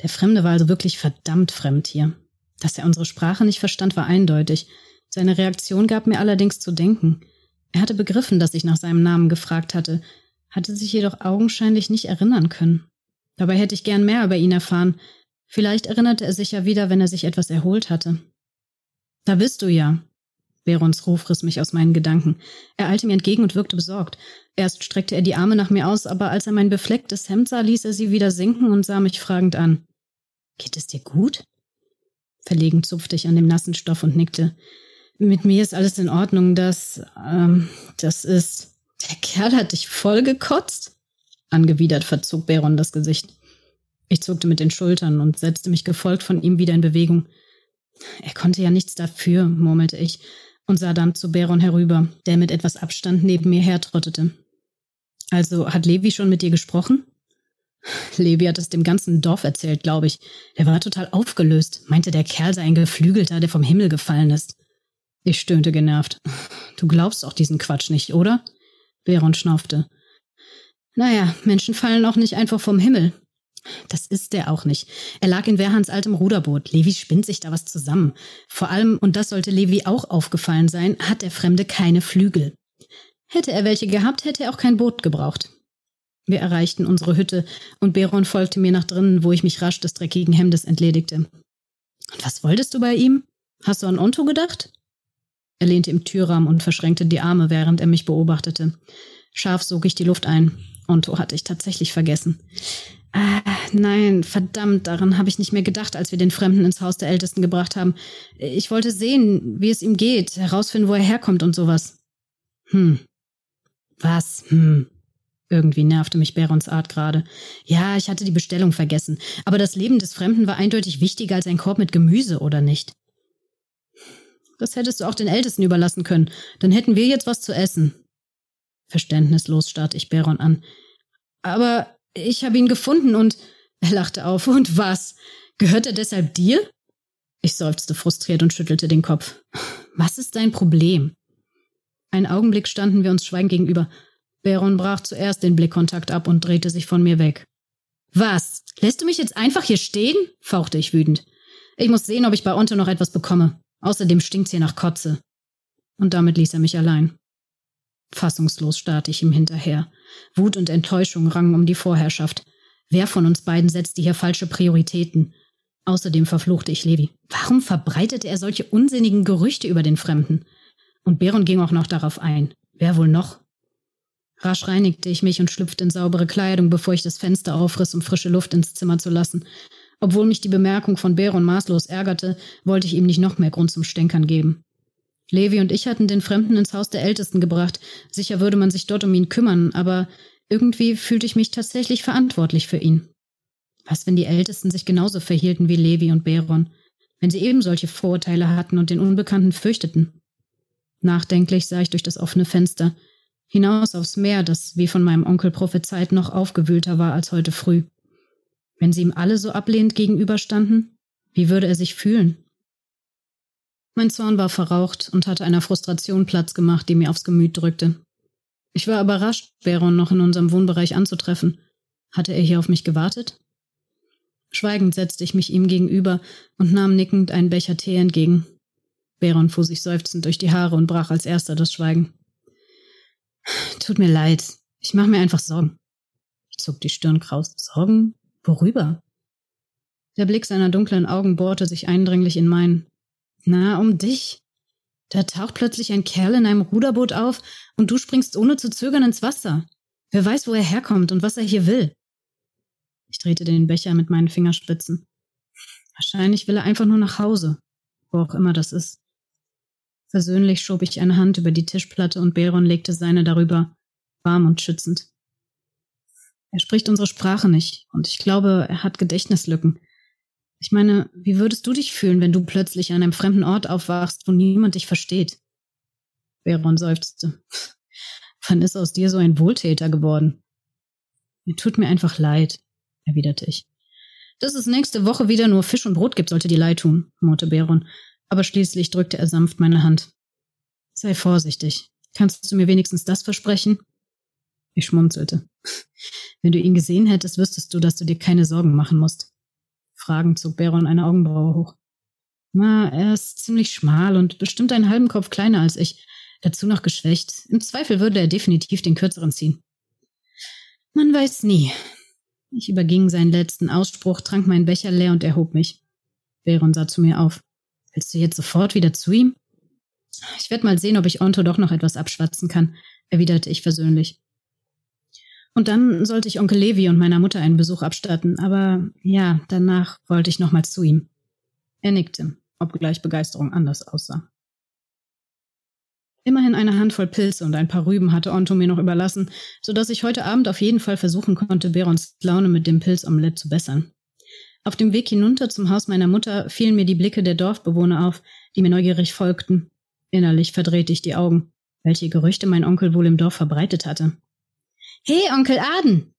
Der Fremde war also wirklich verdammt fremd hier. Dass er unsere Sprache nicht verstand, war eindeutig. Seine Reaktion gab mir allerdings zu denken. Er hatte begriffen, dass ich nach seinem Namen gefragt hatte, hatte sich jedoch augenscheinlich nicht erinnern können. Dabei hätte ich gern mehr über ihn erfahren. Vielleicht erinnerte er sich ja wieder, wenn er sich etwas erholt hatte. Da bist du ja. Berons Ruf riss mich aus meinen Gedanken. Er eilte mir entgegen und wirkte besorgt. Erst streckte er die Arme nach mir aus, aber als er mein beflecktes Hemd sah, ließ er sie wieder sinken und sah mich fragend an. Geht es dir gut? Verlegen zupfte ich an dem nassen Stoff und nickte. Mit mir ist alles in Ordnung. Das, ähm, das ist. Der Kerl hat dich voll gekotzt? Angewidert verzog Beron das Gesicht. Ich zuckte mit den Schultern und setzte mich gefolgt von ihm wieder in Bewegung. Er konnte ja nichts dafür, murmelte ich und sah dann zu Beron herüber, der mit etwas Abstand neben mir hertrottete. Also hat Levi schon mit dir gesprochen? Levi hat es dem ganzen Dorf erzählt, glaube ich. Er war total aufgelöst, meinte, der Kerl sei ein Geflügelter, der vom Himmel gefallen ist. Ich stöhnte genervt. Du glaubst auch diesen Quatsch nicht, oder? Beron schnaufte. Naja, Menschen fallen auch nicht einfach vom Himmel. Das ist er auch nicht. Er lag in Werhans altem Ruderboot. Levi spinnt sich da was zusammen. Vor allem, und das sollte Levi auch aufgefallen sein, hat der Fremde keine Flügel. Hätte er welche gehabt, hätte er auch kein Boot gebraucht. Wir erreichten unsere Hütte und Beron folgte mir nach drinnen, wo ich mich rasch des dreckigen Hemdes entledigte. Und was wolltest du bei ihm? Hast du an Onto gedacht? Er lehnte im Türrahmen und verschränkte die Arme, während er mich beobachtete. Scharf sog ich die Luft ein. Onto hatte ich tatsächlich vergessen. Ah, nein, verdammt, daran habe ich nicht mehr gedacht, als wir den Fremden ins Haus der Ältesten gebracht haben. Ich wollte sehen, wie es ihm geht, herausfinden, wo er herkommt und sowas. Hm. Was? Hm. Irgendwie nervte mich Berons Art gerade. Ja, ich hatte die Bestellung vergessen, aber das Leben des Fremden war eindeutig wichtiger als ein Korb mit Gemüse, oder nicht? Das hättest du auch den Ältesten überlassen können. Dann hätten wir jetzt was zu essen. Verständnislos starrte ich Beron an. Aber ich habe ihn gefunden und er lachte auf. Und was? Gehört er deshalb dir? Ich seufzte frustriert und schüttelte den Kopf. Was ist dein Problem? Einen Augenblick standen wir uns schweigend gegenüber. Baron brach zuerst den Blickkontakt ab und drehte sich von mir weg. Was? Lässt du mich jetzt einfach hier stehen? fauchte ich wütend. Ich muss sehen, ob ich bei Onto noch etwas bekomme. Außerdem stinkt's hier nach Kotze. Und damit ließ er mich allein. Fassungslos starrte ich ihm hinterher. Wut und Enttäuschung rangen um die Vorherrschaft. Wer von uns beiden setzte hier falsche Prioritäten? Außerdem verfluchte ich Levi. Warum verbreitete er solche unsinnigen Gerüchte über den Fremden? Und Beron ging auch noch darauf ein. Wer wohl noch? Rasch reinigte ich mich und schlüpfte in saubere Kleidung, bevor ich das Fenster aufriss, um frische Luft ins Zimmer zu lassen. Obwohl mich die Bemerkung von Beron maßlos ärgerte, wollte ich ihm nicht noch mehr Grund zum Stänkern geben. Levi und ich hatten den Fremden ins Haus der Ältesten gebracht. Sicher würde man sich dort um ihn kümmern, aber irgendwie fühlte ich mich tatsächlich verantwortlich für ihn. Was, wenn die Ältesten sich genauso verhielten wie Levi und Beron? Wenn sie eben solche Vorurteile hatten und den Unbekannten fürchteten? Nachdenklich sah ich durch das offene Fenster hinaus aufs Meer, das, wie von meinem Onkel prophezeit, noch aufgewühlter war als heute früh. Wenn sie ihm alle so ablehnend gegenüberstanden, wie würde er sich fühlen? Mein Zorn war verraucht und hatte einer Frustration Platz gemacht, die mir aufs Gemüt drückte. Ich war überrascht, Baron noch in unserem Wohnbereich anzutreffen. Hatte er hier auf mich gewartet? Schweigend setzte ich mich ihm gegenüber und nahm nickend einen Becher Tee entgegen. Baron fuhr sich seufzend durch die Haare und brach als erster das Schweigen. Tut mir leid. Ich mache mir einfach Sorgen. Ich zog die Stirn kraus. Sorgen? Worüber? Der Blick seiner dunklen Augen bohrte sich eindringlich in meinen. Na, um dich. Da taucht plötzlich ein Kerl in einem Ruderboot auf und du springst ohne zu zögern ins Wasser. Wer weiß, wo er herkommt und was er hier will. Ich drehte den Becher mit meinen Fingerspitzen. Wahrscheinlich will er einfach nur nach Hause, wo auch immer das ist. Versöhnlich schob ich eine Hand über die Tischplatte und Belron legte seine darüber, warm und schützend. Er spricht unsere Sprache nicht und ich glaube, er hat Gedächtnislücken. Ich meine, wie würdest du dich fühlen, wenn du plötzlich an einem fremden Ort aufwachst, wo niemand dich versteht? Veron seufzte. Wann ist aus dir so ein Wohltäter geworden? Mir tut mir einfach leid, erwiderte ich. Dass es nächste Woche wieder nur Fisch und Brot gibt, sollte dir leid tun, murrte Beron, aber schließlich drückte er sanft meine Hand. Sei vorsichtig. Kannst du mir wenigstens das versprechen? Ich schmunzelte. Wenn du ihn gesehen hättest, wüsstest du, dass du dir keine Sorgen machen musst. Fragend zog Baron eine Augenbraue hoch. Na, er ist ziemlich schmal und bestimmt einen halben Kopf kleiner als ich, dazu noch geschwächt. Im Zweifel würde er definitiv den kürzeren ziehen. Man weiß nie. Ich überging seinen letzten Ausspruch, trank meinen Becher leer und erhob mich. Baron sah zu mir auf. Willst du jetzt sofort wieder zu ihm? Ich werde mal sehen, ob ich Onto doch noch etwas abschwatzen kann, erwiderte ich versöhnlich. Und dann sollte ich Onkel Levi und meiner Mutter einen Besuch abstatten, aber ja, danach wollte ich nochmals zu ihm. Er nickte, obgleich Begeisterung anders aussah. Immerhin eine Handvoll Pilze und ein paar Rüben hatte Onto mir noch überlassen, so dass ich heute Abend auf jeden Fall versuchen konnte, Berons Laune mit dem Pilzomelett zu bessern. Auf dem Weg hinunter zum Haus meiner Mutter fielen mir die Blicke der Dorfbewohner auf, die mir neugierig folgten. Innerlich verdrehte ich die Augen, welche Gerüchte mein Onkel wohl im Dorf verbreitet hatte. Hey, Onkel Aden!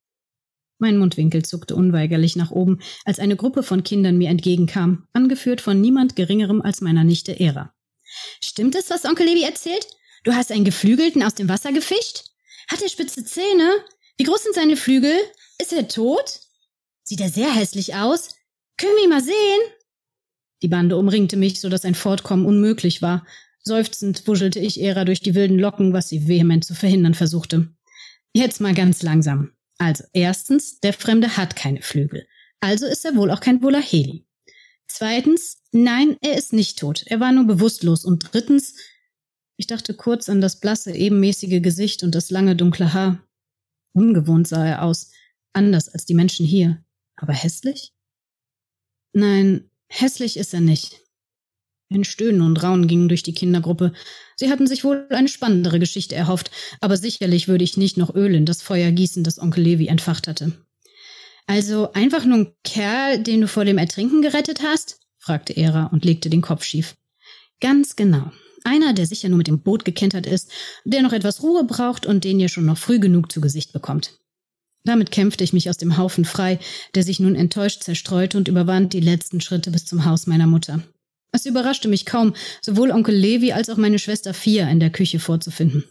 Mein Mundwinkel zuckte unweigerlich nach oben, als eine Gruppe von Kindern mir entgegenkam, angeführt von niemand Geringerem als meiner Nichte Era. Stimmt es, was Onkel Levi erzählt? Du hast einen Geflügelten aus dem Wasser gefischt? Hat er spitze Zähne? Wie groß sind seine Flügel? Ist er tot? Sieht er sehr hässlich aus? Können wir ihn mal sehen? Die Bande umringte mich, so dass ein Fortkommen unmöglich war. Seufzend wuschelte ich Era durch die wilden Locken, was sie vehement zu verhindern versuchte. Jetzt mal ganz langsam. Also, erstens, der Fremde hat keine Flügel. Also ist er wohl auch kein Volaheli. Zweitens, nein, er ist nicht tot. Er war nur bewusstlos. Und drittens, ich dachte kurz an das blasse, ebenmäßige Gesicht und das lange, dunkle Haar. Ungewohnt sah er aus, anders als die Menschen hier. Aber hässlich? Nein, hässlich ist er nicht. Ein Stöhnen und Raunen gingen durch die Kindergruppe. Sie hatten sich wohl eine spannendere Geschichte erhofft, aber sicherlich würde ich nicht noch Öl in das Feuer gießen, das Onkel Levi entfacht hatte. Also einfach nur ein Kerl, den du vor dem Ertrinken gerettet hast? fragte Era und legte den Kopf schief. Ganz genau. Einer, der sicher nur mit dem Boot gekentert ist, der noch etwas Ruhe braucht und den ihr schon noch früh genug zu Gesicht bekommt. Damit kämpfte ich mich aus dem Haufen frei, der sich nun enttäuscht zerstreute und überwand die letzten Schritte bis zum Haus meiner Mutter. Es überraschte mich kaum, sowohl Onkel Levi als auch meine Schwester Fia in der Küche vorzufinden.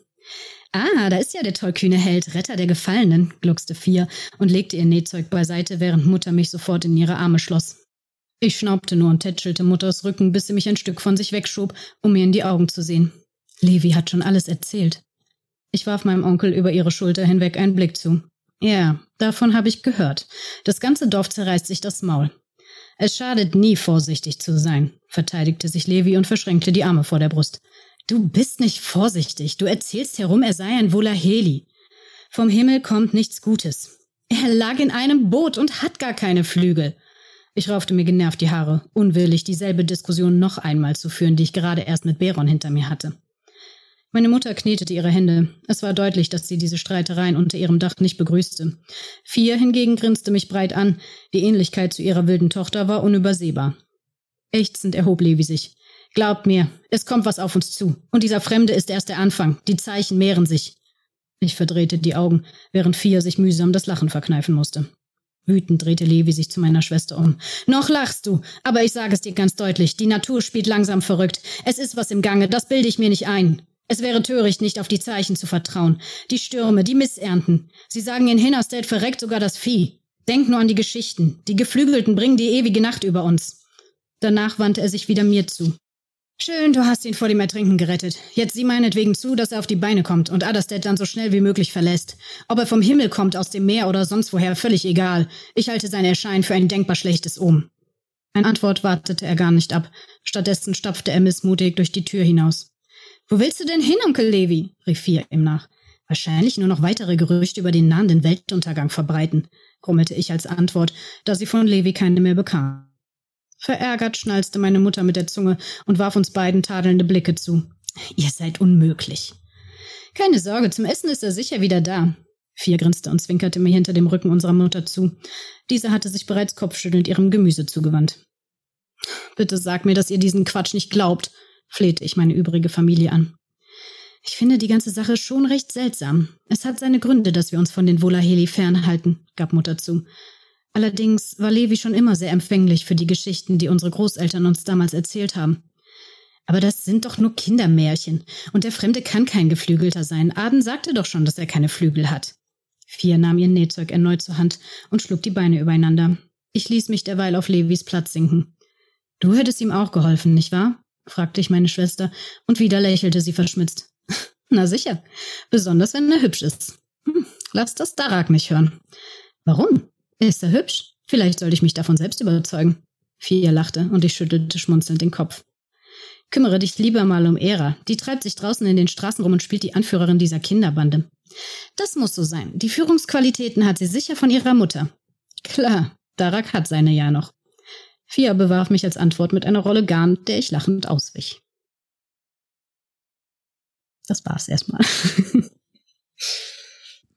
Ah, da ist ja der tollkühne Held, Retter der Gefallenen, gluckste Fia und legte ihr Nähzeug beiseite, während Mutter mich sofort in ihre Arme schloss. Ich schnaubte nur und tätschelte Mutters Rücken, bis sie mich ein Stück von sich wegschob, um mir in die Augen zu sehen. Levi hat schon alles erzählt. Ich warf meinem Onkel über ihre Schulter hinweg einen Blick zu. Ja, davon habe ich gehört. Das ganze Dorf zerreißt sich das Maul. Es schadet nie, vorsichtig zu sein, verteidigte sich Levi und verschränkte die Arme vor der Brust. Du bist nicht vorsichtig. Du erzählst herum, er sei ein Volaheli. Vom Himmel kommt nichts Gutes. Er lag in einem Boot und hat gar keine Flügel. Ich raufte mir genervt die Haare, unwillig, dieselbe Diskussion noch einmal zu führen, die ich gerade erst mit Beron hinter mir hatte. Meine Mutter knetete ihre Hände. Es war deutlich, dass sie diese Streitereien unter ihrem Dach nicht begrüßte. Vier hingegen grinste mich breit an. Die Ähnlichkeit zu ihrer wilden Tochter war unübersehbar. Ächzend erhob Levi sich. Glaubt mir, es kommt was auf uns zu. Und dieser Fremde ist erst der Anfang. Die Zeichen mehren sich. Ich verdrehte die Augen, während Fia sich mühsam das Lachen verkneifen musste. Wütend drehte Levi sich zu meiner Schwester um. Noch lachst du, aber ich sage es dir ganz deutlich, die Natur spielt langsam verrückt. Es ist was im Gange, das bilde ich mir nicht ein. Es wäre töricht, nicht auf die Zeichen zu vertrauen. Die Stürme, die Missernten. Sie sagen, in Hinnerstead verreckt sogar das Vieh. Denk nur an die Geschichten. Die Geflügelten bringen die ewige Nacht über uns. Danach wandte er sich wieder mir zu. Schön, du hast ihn vor dem Ertrinken gerettet. Jetzt sieh meinetwegen zu, dass er auf die Beine kommt und Adderstedt dann so schnell wie möglich verlässt. Ob er vom Himmel kommt, aus dem Meer oder sonst woher, völlig egal. Ich halte sein Erscheinen für ein denkbar schlechtes Ohm. Eine Antwort wartete er gar nicht ab. Stattdessen stapfte er missmutig durch die Tür hinaus. Wo willst du denn hin, Onkel Levi? rief Fia ihm nach. Wahrscheinlich nur noch weitere Gerüchte über den nahenden Weltuntergang verbreiten, grummelte ich als Antwort, da sie von Levi keine mehr bekam. Verärgert schnalzte meine Mutter mit der Zunge und warf uns beiden tadelnde Blicke zu. Ihr seid unmöglich. Keine Sorge, zum Essen ist er sicher wieder da. Vier grinste und zwinkerte mir hinter dem Rücken unserer Mutter zu. Diese hatte sich bereits kopfschüttelnd ihrem Gemüse zugewandt. Bitte sag mir, dass ihr diesen Quatsch nicht glaubt, flehte ich meine übrige Familie an. Ich finde die ganze Sache schon recht seltsam. Es hat seine Gründe, dass wir uns von den Volaheli fernhalten, gab Mutter zu. Allerdings war Levi schon immer sehr empfänglich für die Geschichten, die unsere Großeltern uns damals erzählt haben. Aber das sind doch nur Kindermärchen. Und der Fremde kann kein Geflügelter sein. Aden sagte doch schon, dass er keine Flügel hat. Vier nahm ihr Nähzeug erneut zur Hand und schlug die Beine übereinander. Ich ließ mich derweil auf Levis Platz sinken. Du hättest ihm auch geholfen, nicht wahr? Fragte ich meine Schwester, und wieder lächelte sie verschmitzt. Na sicher, besonders wenn er hübsch ist. Hm, lass das Darak nicht hören. Warum? Ist er hübsch? Vielleicht sollte ich mich davon selbst überzeugen. Fia lachte und ich schüttelte schmunzelnd den Kopf. Kümmere dich lieber mal um Era. Die treibt sich draußen in den Straßen rum und spielt die Anführerin dieser Kinderbande. Das muss so sein. Die Führungsqualitäten hat sie sicher von ihrer Mutter. Klar, Darak hat seine ja noch. Fia bewarf mich als Antwort mit einer Rolle Garn, der ich lachend auswich. Das war's erstmal.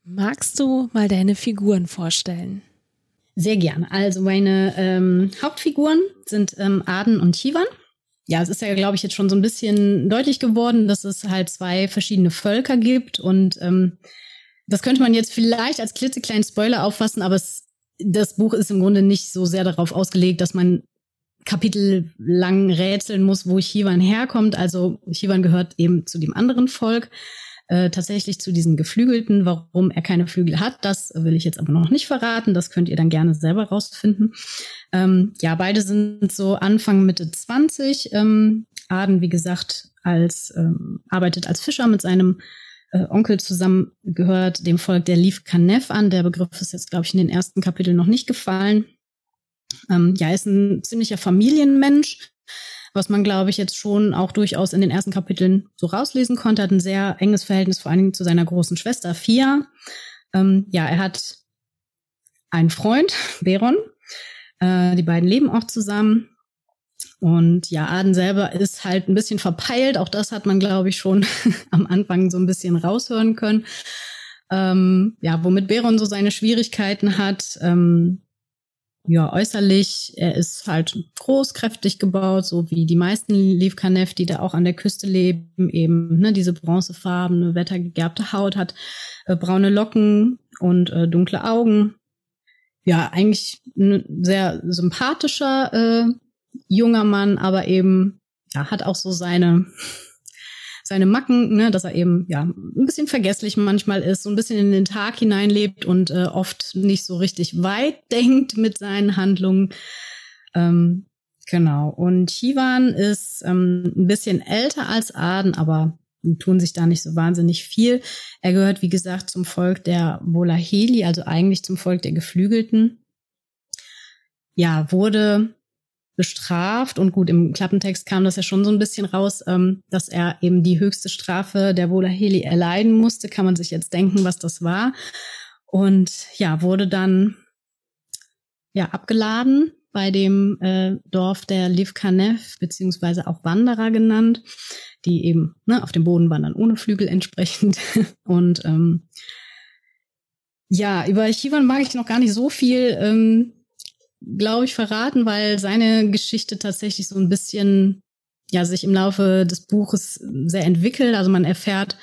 Magst du mal deine Figuren vorstellen? Sehr gern. Also meine ähm, Hauptfiguren sind ähm, Aden und Chivan. Ja, es ist ja, glaube ich, jetzt schon so ein bisschen deutlich geworden, dass es halt zwei verschiedene Völker gibt. Und ähm, das könnte man jetzt vielleicht als klitzekleinen Spoiler auffassen, aber es, das Buch ist im Grunde nicht so sehr darauf ausgelegt, dass man Kapitel lang rätseln muss, wo Chivan herkommt. Also Chivan gehört eben zu dem anderen Volk äh, tatsächlich zu diesen Geflügelten. Warum er keine Flügel hat, das will ich jetzt aber noch nicht verraten. Das könnt ihr dann gerne selber rausfinden. Ähm, ja, beide sind so Anfang, Mitte 20. Ähm, Aden, wie gesagt, als ähm, arbeitet als Fischer mit seinem äh, Onkel zusammen, gehört dem Volk der Leaf Kanef an. Der Begriff ist jetzt, glaube ich, in den ersten Kapiteln noch nicht gefallen. Ähm, ja, ist ein ziemlicher Familienmensch, was man, glaube ich, jetzt schon auch durchaus in den ersten Kapiteln so rauslesen konnte, hat ein sehr enges Verhältnis vor allen Dingen zu seiner großen Schwester Fia. Ähm, ja, er hat einen Freund, Beron. Äh, die beiden leben auch zusammen. Und ja, Aden selber ist halt ein bisschen verpeilt. Auch das hat man, glaube ich, schon am Anfang so ein bisschen raushören können. Ähm, ja, womit Beron so seine Schwierigkeiten hat. Ähm, ja, äußerlich, er ist halt groß, kräftig gebaut, so wie die meisten Leaf Canef, die da auch an der Küste leben, eben, ne, diese bronzefarbene, wettergegerbte Haut hat, äh, braune Locken und äh, dunkle Augen. Ja, eigentlich ein sehr sympathischer äh, junger Mann, aber eben, ja, hat auch so seine seine Macken, ne, dass er eben ja ein bisschen vergesslich manchmal ist, so ein bisschen in den Tag hineinlebt und äh, oft nicht so richtig weit denkt mit seinen Handlungen. Ähm, genau. Und Chivan ist ähm, ein bisschen älter als Aden, aber tun sich da nicht so wahnsinnig viel. Er gehört, wie gesagt, zum Volk der Volaheli, also eigentlich zum Volk der Geflügelten. Ja, wurde bestraft. Und gut, im Klappentext kam das ja schon so ein bisschen raus, ähm, dass er eben die höchste Strafe der Volaheli erleiden musste. Kann man sich jetzt denken, was das war. Und ja, wurde dann ja abgeladen bei dem äh, Dorf der Livkanev, beziehungsweise auch Wanderer genannt, die eben ne, auf dem Boden wandern ohne Flügel entsprechend. Und ähm, ja, über Chivan mag ich noch gar nicht so viel ähm, glaube ich, verraten, weil seine Geschichte tatsächlich so ein bisschen, ja, sich im Laufe des Buches sehr entwickelt. Also man erfährt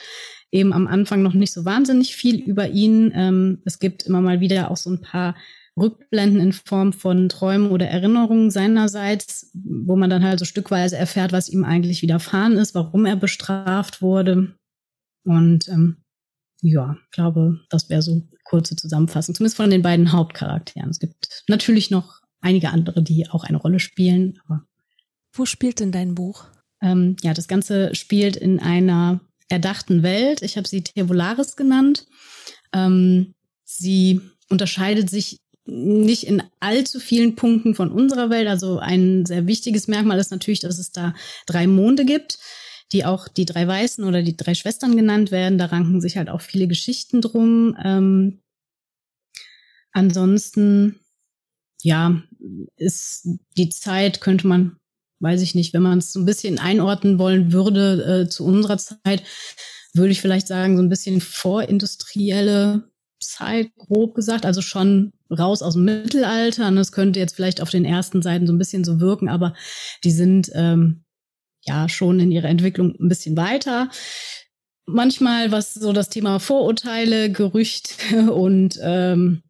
eben am Anfang noch nicht so wahnsinnig viel über ihn. Ähm, es gibt immer mal wieder auch so ein paar Rückblenden in Form von Träumen oder Erinnerungen seinerseits, wo man dann halt so stückweise erfährt, was ihm eigentlich widerfahren ist, warum er bestraft wurde. Und ähm, ja, glaube, das wäre so kurze Zusammenfassung, zumindest von den beiden Hauptcharakteren. Es gibt natürlich noch einige andere, die auch eine Rolle spielen. Aber Wo spielt denn dein Buch? Ähm, ja, das Ganze spielt in einer erdachten Welt. Ich habe sie Tevolaris genannt. Ähm, sie unterscheidet sich nicht in allzu vielen Punkten von unserer Welt. Also ein sehr wichtiges Merkmal ist natürlich, dass es da drei Monde gibt, die auch die drei Weißen oder die drei Schwestern genannt werden. Da ranken sich halt auch viele Geschichten drum. Ähm, ansonsten, ja, ist die Zeit, könnte man, weiß ich nicht, wenn man es so ein bisschen einordnen wollen würde äh, zu unserer Zeit, würde ich vielleicht sagen, so ein bisschen vorindustrielle Zeit, grob gesagt, also schon raus aus dem Mittelalter. Und das könnte jetzt vielleicht auf den ersten Seiten so ein bisschen so wirken, aber die sind ähm, ja schon in ihrer Entwicklung ein bisschen weiter. Manchmal, was so das Thema Vorurteile, Gerüchte und ähm,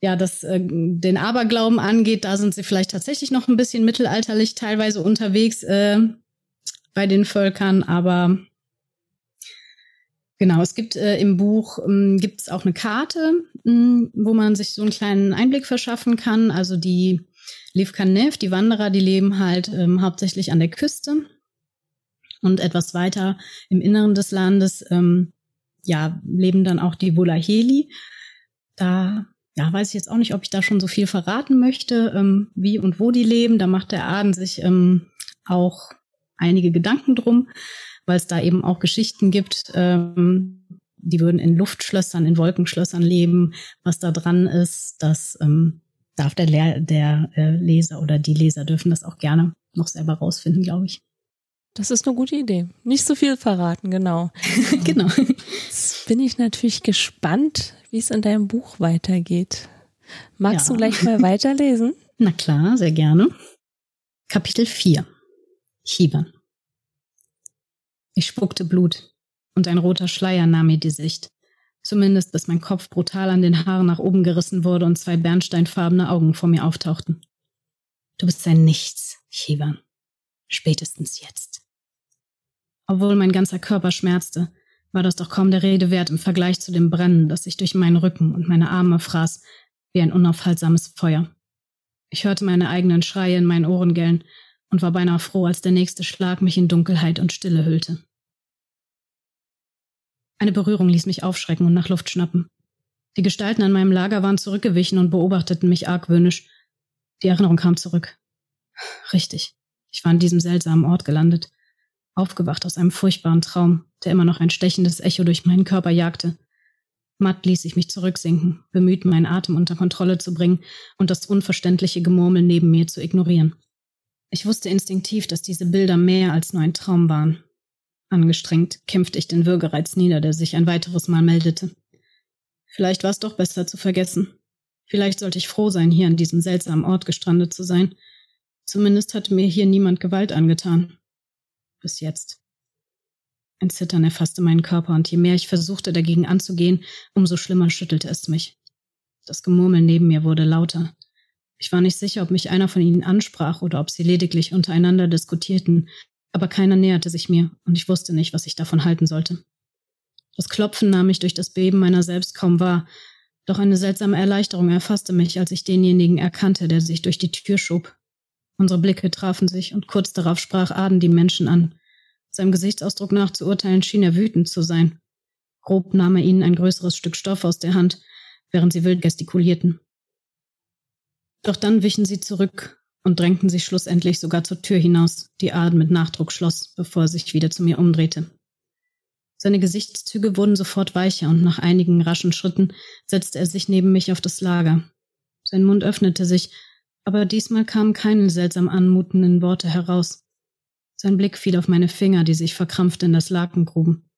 ja, das äh, den Aberglauben angeht, da sind sie vielleicht tatsächlich noch ein bisschen mittelalterlich teilweise unterwegs äh, bei den Völkern, aber Genau, es gibt äh, im Buch ähm, gibt es auch eine Karte, mh, hm, wo man sich so einen kleinen Einblick verschaffen kann. Also die Levkanev, die Wanderer, die leben halt ähm, hauptsächlich an der Küste und etwas weiter im Inneren des Landes, ähm, ja, leben dann auch die Volaheli. Da ja, weiß ich jetzt auch nicht, ob ich da schon so viel verraten möchte, ähm, wie und wo die leben. Da macht der Aden sich ähm, auch einige Gedanken drum weil es da eben auch Geschichten gibt, ähm, die würden in Luftschlössern, in Wolkenschlössern leben. Was da dran ist, das ähm, darf der, Le der äh, Leser oder die Leser dürfen das auch gerne noch selber rausfinden, glaube ich. Das ist eine gute Idee. Nicht so viel verraten, genau. genau. Jetzt bin ich natürlich gespannt, wie es in deinem Buch weitergeht. Magst ja. du gleich mal weiterlesen? Na klar, sehr gerne. Kapitel 4. Chibern. Ich spuckte Blut und ein roter Schleier nahm mir die Sicht. Zumindest bis mein Kopf brutal an den Haaren nach oben gerissen wurde und zwei bernsteinfarbene Augen vor mir auftauchten. Du bist ein Nichts, Chivan. Spätestens jetzt. Obwohl mein ganzer Körper schmerzte, war das doch kaum der Rede wert im Vergleich zu dem Brennen, das sich durch meinen Rücken und meine Arme fraß, wie ein unaufhaltsames Feuer. Ich hörte meine eigenen Schreie in meinen Ohren gellen und war beinahe froh, als der nächste Schlag mich in Dunkelheit und Stille hüllte. Eine Berührung ließ mich aufschrecken und nach Luft schnappen. Die Gestalten an meinem Lager waren zurückgewichen und beobachteten mich argwöhnisch. Die Erinnerung kam zurück. Richtig, ich war an diesem seltsamen Ort gelandet, aufgewacht aus einem furchtbaren Traum, der immer noch ein stechendes Echo durch meinen Körper jagte. Matt ließ ich mich zurücksinken, bemüht, meinen Atem unter Kontrolle zu bringen und das unverständliche Gemurmel neben mir zu ignorieren. Ich wusste instinktiv, dass diese Bilder mehr als nur ein Traum waren. Angestrengt kämpfte ich den Würgereiz nieder, der sich ein weiteres Mal meldete. Vielleicht war es doch besser zu vergessen. Vielleicht sollte ich froh sein, hier an diesem seltsamen Ort gestrandet zu sein. Zumindest hatte mir hier niemand Gewalt angetan. Bis jetzt. Ein Zittern erfasste meinen Körper, und je mehr ich versuchte, dagegen anzugehen, umso schlimmer schüttelte es mich. Das Gemurmel neben mir wurde lauter. Ich war nicht sicher, ob mich einer von ihnen ansprach oder ob sie lediglich untereinander diskutierten, aber keiner näherte sich mir und ich wusste nicht, was ich davon halten sollte. Das Klopfen nahm mich durch das Beben meiner selbst kaum wahr, doch eine seltsame Erleichterung erfasste mich, als ich denjenigen erkannte, der sich durch die Tür schob. Unsere Blicke trafen sich und kurz darauf sprach Aden die Menschen an. Seinem Gesichtsausdruck nach zu urteilen schien er wütend zu sein. Grob nahm er ihnen ein größeres Stück Stoff aus der Hand, während sie wild gestikulierten. Doch dann wichen sie zurück und drängten sich schlussendlich sogar zur Tür hinaus, die Aden mit Nachdruck schloss, bevor er sich wieder zu mir umdrehte. Seine Gesichtszüge wurden sofort weicher und nach einigen raschen Schritten setzte er sich neben mich auf das Lager. Sein Mund öffnete sich, aber diesmal kamen keine seltsam anmutenden Worte heraus. Sein Blick fiel auf meine Finger, die sich verkrampft in das Laken gruben.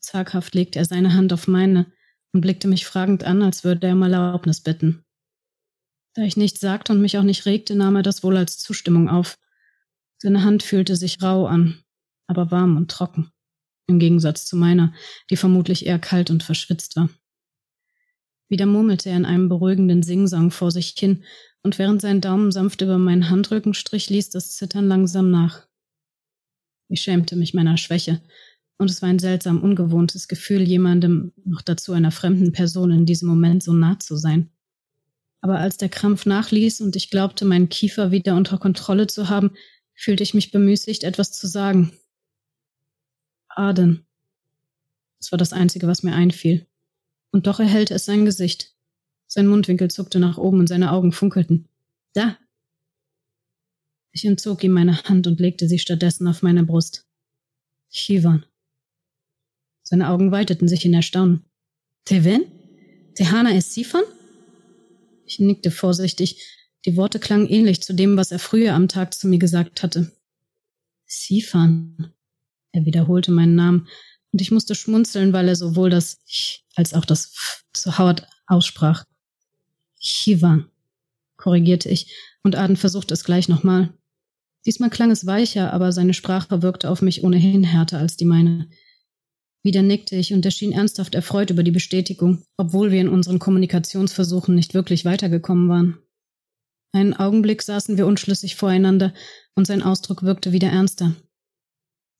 Zaghaft legte er seine Hand auf meine und blickte mich fragend an, als würde er um Erlaubnis bitten. Da ich nichts sagte und mich auch nicht regte, nahm er das wohl als Zustimmung auf. Seine Hand fühlte sich rau an, aber warm und trocken, im Gegensatz zu meiner, die vermutlich eher kalt und verschwitzt war. Wieder murmelte er in einem beruhigenden Singsang vor sich hin, und während sein Daumen sanft über meinen Handrücken strich, ließ das Zittern langsam nach. Ich schämte mich meiner Schwäche, und es war ein seltsam ungewohntes Gefühl, jemandem, noch dazu einer fremden Person, in diesem Moment so nah zu sein. Aber als der Krampf nachließ und ich glaubte, meinen Kiefer wieder unter Kontrolle zu haben, fühlte ich mich bemüßigt, etwas zu sagen. Aden. Das war das Einzige, was mir einfiel. Und doch erhellte es sein Gesicht. Sein Mundwinkel zuckte nach oben und seine Augen funkelten. Da! Ich entzog ihm meine Hand und legte sie stattdessen auf meine Brust. Chivan. Seine Augen weiteten sich in Erstaunen. Teven? Tehana ist Sifan? Ich nickte vorsichtig. Die Worte klangen ähnlich zu dem, was er früher am Tag zu mir gesagt hatte. Sifan. Er wiederholte meinen Namen, und ich musste schmunzeln, weil er sowohl das Ich als auch das F zu Howard aussprach. Chivan, korrigierte ich, und Aden versuchte es gleich nochmal. Diesmal klang es weicher, aber seine Sprache wirkte auf mich ohnehin härter als die meine. Wieder nickte ich und er schien ernsthaft erfreut über die Bestätigung, obwohl wir in unseren Kommunikationsversuchen nicht wirklich weitergekommen waren. Einen Augenblick saßen wir unschlüssig voreinander und sein Ausdruck wirkte wieder ernster.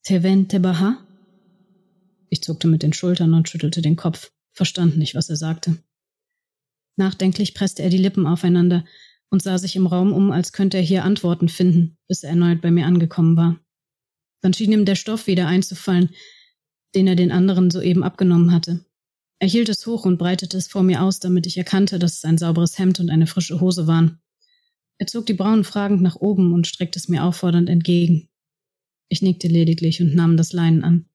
Teven Tebaha? Ich zuckte mit den Schultern und schüttelte den Kopf, verstand nicht, was er sagte. Nachdenklich presste er die Lippen aufeinander und sah sich im Raum um, als könnte er hier Antworten finden, bis er erneut bei mir angekommen war. Dann schien ihm der Stoff wieder einzufallen, den er den anderen soeben abgenommen hatte. Er hielt es hoch und breitete es vor mir aus, damit ich erkannte, dass es ein sauberes Hemd und eine frische Hose waren. Er zog die Brauen fragend nach oben und streckte es mir auffordernd entgegen. Ich nickte lediglich und nahm das Leinen an.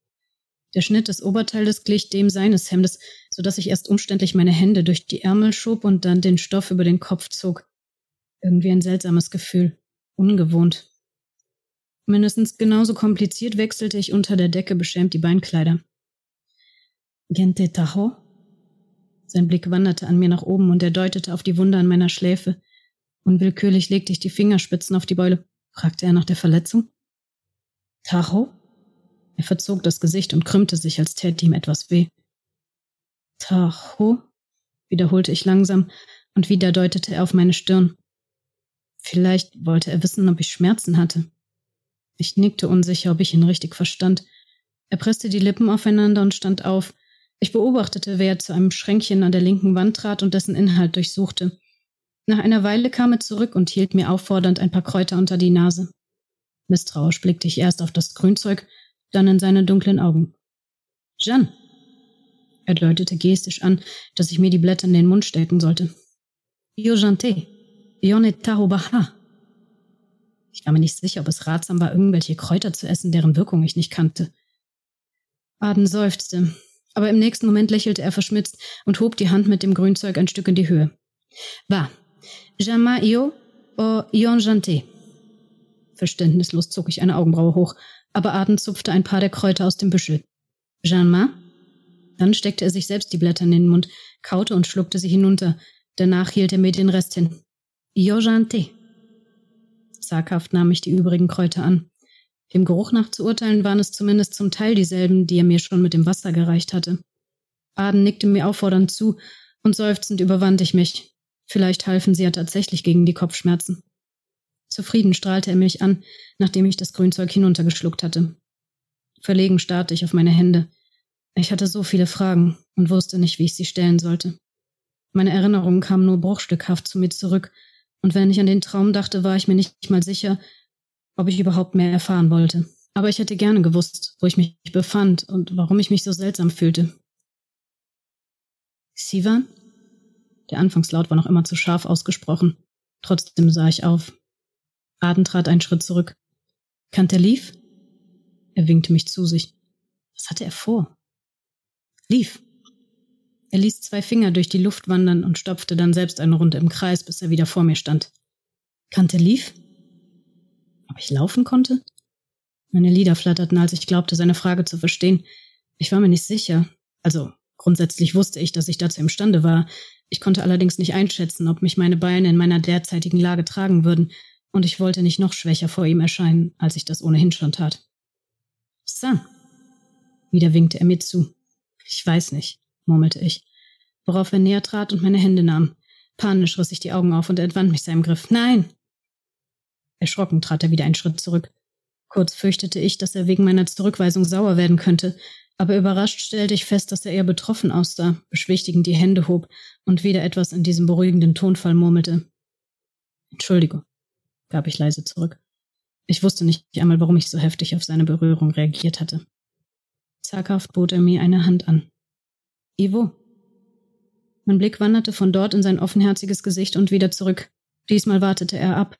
Der Schnitt des Oberteiles glich dem seines Hemdes, so dass ich erst umständlich meine Hände durch die Ärmel schob und dann den Stoff über den Kopf zog. Irgendwie ein seltsames Gefühl. Ungewohnt. Mindestens genauso kompliziert wechselte ich unter der Decke beschämt die Beinkleider. Gente Tajo? Sein Blick wanderte an mir nach oben und er deutete auf die Wunde an meiner Schläfe. Unwillkürlich legte ich die Fingerspitzen auf die Beule. fragte er nach der Verletzung. Tajo? Er verzog das Gesicht und krümmte sich, als täte ihm etwas weh. Tacho? wiederholte ich langsam, und wieder deutete er auf meine Stirn. Vielleicht wollte er wissen, ob ich Schmerzen hatte. Ich nickte unsicher, ob ich ihn richtig verstand. Er presste die Lippen aufeinander und stand auf. Ich beobachtete, wer zu einem Schränkchen an der linken Wand trat und dessen Inhalt durchsuchte. Nach einer Weile kam er zurück und hielt mir auffordernd ein paar Kräuter unter die Nase. Misstrauisch blickte ich erst auf das Grünzeug dann in seine dunklen Augen. Jeanne! Er deutete gestisch an, dass ich mir die Blätter in den Mund stecken sollte. Yo jante, yone baha. Ich war mir nicht sicher, ob es ratsam war, irgendwelche Kräuter zu essen, deren Wirkung ich nicht kannte. Aden seufzte, aber im nächsten Moment lächelte er verschmitzt und hob die Hand mit dem Grünzeug ein Stück in die Höhe. Va, jama io o yon jante. Verständnislos zog ich eine Augenbraue hoch, aber Aden zupfte ein paar der Kräuter aus dem Büschel. Jean-Ma? Dann steckte er sich selbst die Blätter in den Mund, kaute und schluckte sie hinunter. Danach hielt er mir den Rest hin. Yojante. Zaghaft nahm ich die übrigen Kräuter an. Dem Geruch nach zu urteilen waren es zumindest zum Teil dieselben, die er mir schon mit dem Wasser gereicht hatte. Aden nickte mir auffordernd zu, und seufzend überwand ich mich. Vielleicht halfen sie ja tatsächlich gegen die Kopfschmerzen. Zufrieden strahlte er mich an, nachdem ich das Grünzeug hinuntergeschluckt hatte. Verlegen starrte ich auf meine Hände. Ich hatte so viele Fragen und wusste nicht, wie ich sie stellen sollte. Meine Erinnerungen kamen nur bruchstückhaft zu mir zurück, und wenn ich an den Traum dachte, war ich mir nicht mal sicher, ob ich überhaupt mehr erfahren wollte. Aber ich hätte gerne gewusst, wo ich mich befand und warum ich mich so seltsam fühlte. Sivan? Der Anfangslaut war noch immer zu scharf ausgesprochen. Trotzdem sah ich auf. Aden trat einen Schritt zurück. Kannte lief? Er winkte mich zu sich. Was hatte er vor? Lief. Er ließ zwei Finger durch die Luft wandern und stopfte dann selbst eine Runde im Kreis, bis er wieder vor mir stand. Kannte lief? Ob ich laufen konnte? Meine Lieder flatterten, als ich glaubte, seine Frage zu verstehen. Ich war mir nicht sicher. Also, grundsätzlich wusste ich, dass ich dazu imstande war. Ich konnte allerdings nicht einschätzen, ob mich meine Beine in meiner derzeitigen Lage tragen würden und ich wollte nicht noch schwächer vor ihm erscheinen, als ich das ohnehin schon tat. San. Wieder winkte er mir zu. Ich weiß nicht, murmelte ich. worauf er näher trat und meine Hände nahm. Panisch riss ich die Augen auf und entwand mich seinem Griff. Nein! Erschrocken trat er wieder einen Schritt zurück. Kurz fürchtete ich, dass er wegen meiner Zurückweisung sauer werden könnte, aber überrascht stellte ich fest, dass er eher betroffen aussah, beschwichtigend die Hände hob und wieder etwas in diesem beruhigenden Tonfall murmelte. Entschuldigung, gab ich leise zurück. Ich wusste nicht einmal, warum ich so heftig auf seine Berührung reagiert hatte. Zaghaft bot er mir eine Hand an. Ivo. Mein Blick wanderte von dort in sein offenherziges Gesicht und wieder zurück. Diesmal wartete er ab,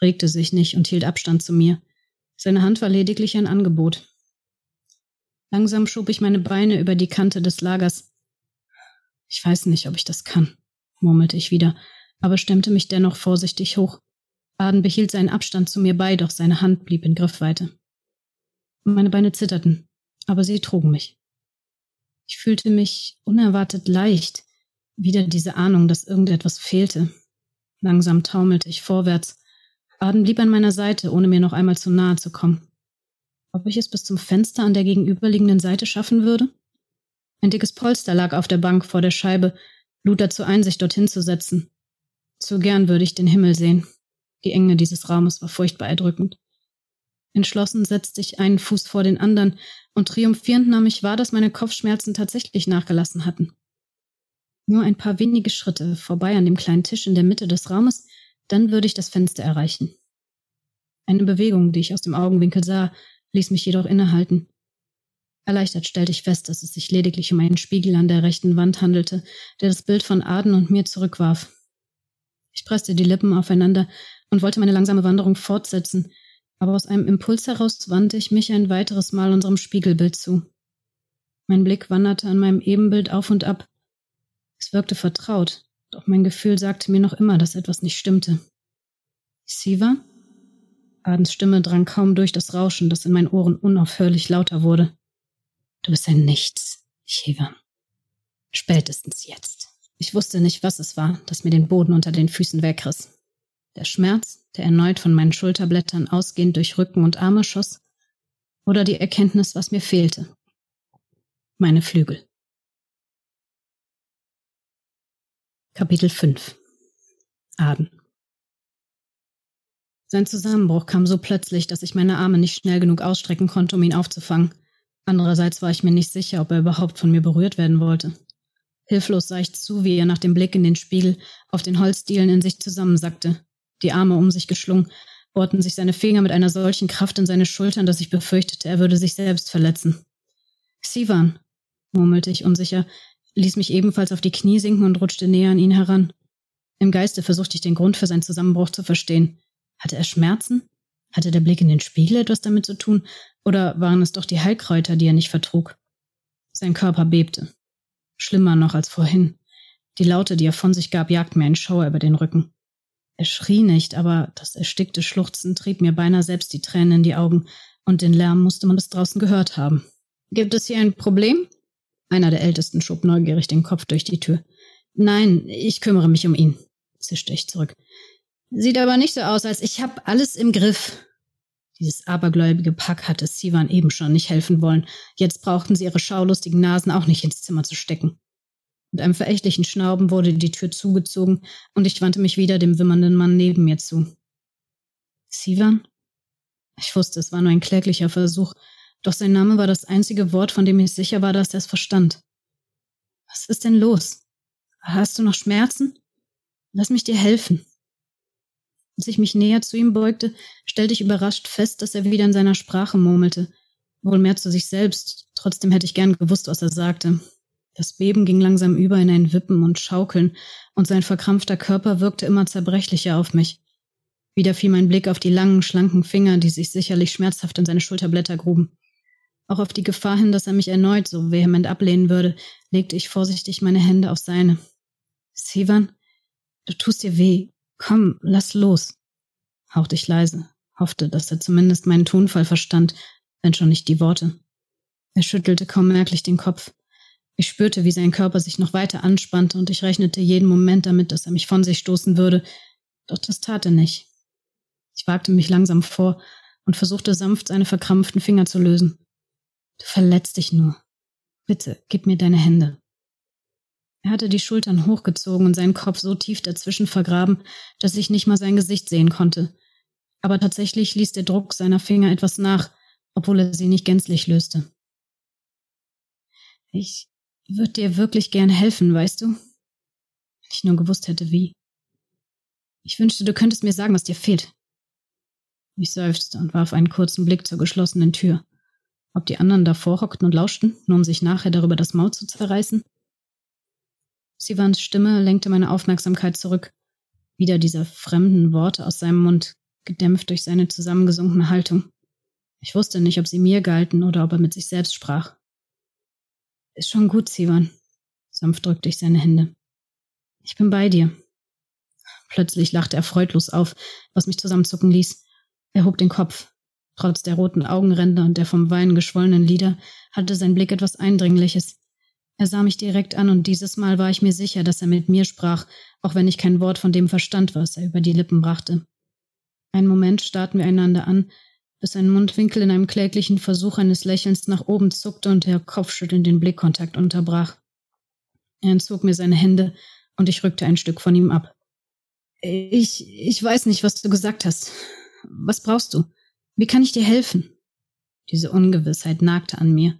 regte sich nicht und hielt Abstand zu mir. Seine Hand war lediglich ein Angebot. Langsam schob ich meine Beine über die Kante des Lagers. Ich weiß nicht, ob ich das kann, murmelte ich wieder, aber stemmte mich dennoch vorsichtig hoch. Aden behielt seinen Abstand zu mir bei, doch seine Hand blieb in Griffweite. Meine Beine zitterten, aber sie trugen mich. Ich fühlte mich unerwartet leicht, wieder diese Ahnung, dass irgendetwas fehlte. Langsam taumelte ich vorwärts. Aden blieb an meiner Seite, ohne mir noch einmal zu nahe zu kommen. Ob ich es bis zum Fenster an der gegenüberliegenden Seite schaffen würde? Ein dickes Polster lag auf der Bank vor der Scheibe, lud dazu ein, sich dorthin zu setzen. Zu gern würde ich den Himmel sehen. Die Enge dieses Raumes war furchtbar erdrückend. Entschlossen setzte ich einen Fuß vor den anderen, und triumphierend nahm ich wahr, dass meine Kopfschmerzen tatsächlich nachgelassen hatten. Nur ein paar wenige Schritte vorbei an dem kleinen Tisch in der Mitte des Raumes, dann würde ich das Fenster erreichen. Eine Bewegung, die ich aus dem Augenwinkel sah, ließ mich jedoch innehalten. Erleichtert stellte ich fest, dass es sich lediglich um einen Spiegel an der rechten Wand handelte, der das Bild von Aden und mir zurückwarf. Ich presste die Lippen aufeinander und wollte meine langsame Wanderung fortsetzen, aber aus einem Impuls heraus wandte ich mich ein weiteres Mal unserem Spiegelbild zu. Mein Blick wanderte an meinem Ebenbild auf und ab. Es wirkte vertraut, doch mein Gefühl sagte mir noch immer, dass etwas nicht stimmte. Siva? Adens Stimme drang kaum durch das Rauschen, das in meinen Ohren unaufhörlich lauter wurde. Du bist ein Nichts, Shiva. Spätestens jetzt. Ich wusste nicht, was es war, das mir den Boden unter den Füßen wegriss. Der Schmerz, der erneut von meinen Schulterblättern ausgehend durch Rücken und Arme schoss, oder die Erkenntnis, was mir fehlte. Meine Flügel. Kapitel 5 Aden Sein Zusammenbruch kam so plötzlich, dass ich meine Arme nicht schnell genug ausstrecken konnte, um ihn aufzufangen. Andererseits war ich mir nicht sicher, ob er überhaupt von mir berührt werden wollte. Hilflos sah ich zu, wie er nach dem Blick in den Spiegel auf den Holzdielen in sich zusammensackte die Arme um sich geschlungen, bohrten sich seine Finger mit einer solchen Kraft in seine Schultern, dass ich befürchtete, er würde sich selbst verletzen. Sivan, murmelte ich unsicher, ließ mich ebenfalls auf die Knie sinken und rutschte näher an ihn heran. Im Geiste versuchte ich den Grund für seinen Zusammenbruch zu verstehen. Hatte er Schmerzen? Hatte der Blick in den Spiegel etwas damit zu tun? Oder waren es doch die Heilkräuter, die er nicht vertrug? Sein Körper bebte. Schlimmer noch als vorhin. Die Laute, die er von sich gab, jagten mir einen Schauer über den Rücken. Er schrie nicht, aber das erstickte Schluchzen trieb mir beinahe selbst die Tränen in die Augen, und den Lärm musste man bis draußen gehört haben. Gibt es hier ein Problem? Einer der Ältesten schob neugierig den Kopf durch die Tür. Nein, ich kümmere mich um ihn, zischte ich zurück. Sieht aber nicht so aus, als ich hab alles im Griff. Dieses abergläubige Pack hatte Sivan eben schon nicht helfen wollen. Jetzt brauchten sie ihre schaulustigen Nasen auch nicht ins Zimmer zu stecken. Mit einem verächtlichen Schnauben wurde die Tür zugezogen und ich wandte mich wieder dem wimmernden Mann neben mir zu. Sivan? Ich wusste, es war nur ein kläglicher Versuch, doch sein Name war das einzige Wort, von dem ich sicher war, dass er es verstand. Was ist denn los? Hast du noch Schmerzen? Lass mich dir helfen. Als ich mich näher zu ihm beugte, stellte ich überrascht fest, dass er wieder in seiner Sprache murmelte. Wohl mehr zu sich selbst, trotzdem hätte ich gern gewusst, was er sagte. Das Beben ging langsam über in ein Wippen und Schaukeln, und sein verkrampfter Körper wirkte immer zerbrechlicher auf mich. Wieder fiel mein Blick auf die langen, schlanken Finger, die sich sicherlich schmerzhaft in seine Schulterblätter gruben. Auch auf die Gefahr hin, dass er mich erneut so vehement ablehnen würde, legte ich vorsichtig meine Hände auf seine. Sivan, du tust dir weh. Komm, lass los, hauchte ich leise, hoffte, dass er zumindest meinen Tonfall verstand, wenn schon nicht die Worte. Er schüttelte kaum merklich den Kopf. Ich spürte, wie sein Körper sich noch weiter anspannte und ich rechnete jeden Moment damit, dass er mich von sich stoßen würde, doch das tat er nicht. Ich wagte mich langsam vor und versuchte sanft seine verkrampften Finger zu lösen. Du verletzt dich nur. Bitte, gib mir deine Hände. Er hatte die Schultern hochgezogen und seinen Kopf so tief dazwischen vergraben, dass ich nicht mal sein Gesicht sehen konnte. Aber tatsächlich ließ der Druck seiner Finger etwas nach, obwohl er sie nicht gänzlich löste. Ich würde dir wirklich gern helfen, weißt du? Wenn ich nur gewusst hätte, wie. Ich wünschte, du könntest mir sagen, was dir fehlt. Ich seufzte und warf einen kurzen Blick zur geschlossenen Tür. Ob die anderen davor hockten und lauschten, nur um sich nachher darüber das Maul zu zerreißen? Sivans Stimme lenkte meine Aufmerksamkeit zurück. Wieder diese fremden Worte aus seinem Mund, gedämpft durch seine zusammengesunkene Haltung. Ich wusste nicht, ob sie mir galten oder ob er mit sich selbst sprach. Ist schon gut, Sivan. Sanft drückte ich seine Hände. Ich bin bei dir. Plötzlich lachte er freudlos auf, was mich zusammenzucken ließ. Er hob den Kopf. Trotz der roten Augenränder und der vom Wein geschwollenen Lider hatte sein Blick etwas Eindringliches. Er sah mich direkt an und dieses Mal war ich mir sicher, dass er mit mir sprach, auch wenn ich kein Wort von dem verstand, was er über die Lippen brachte. Einen Moment starrten wir einander an, bis sein Mundwinkel in einem kläglichen Versuch eines Lächelns nach oben zuckte und der Kopfschütteln den Blickkontakt unterbrach. Er entzog mir seine Hände und ich rückte ein Stück von ihm ab. Ich, ich weiß nicht, was du gesagt hast. Was brauchst du? Wie kann ich dir helfen? Diese Ungewissheit nagte an mir.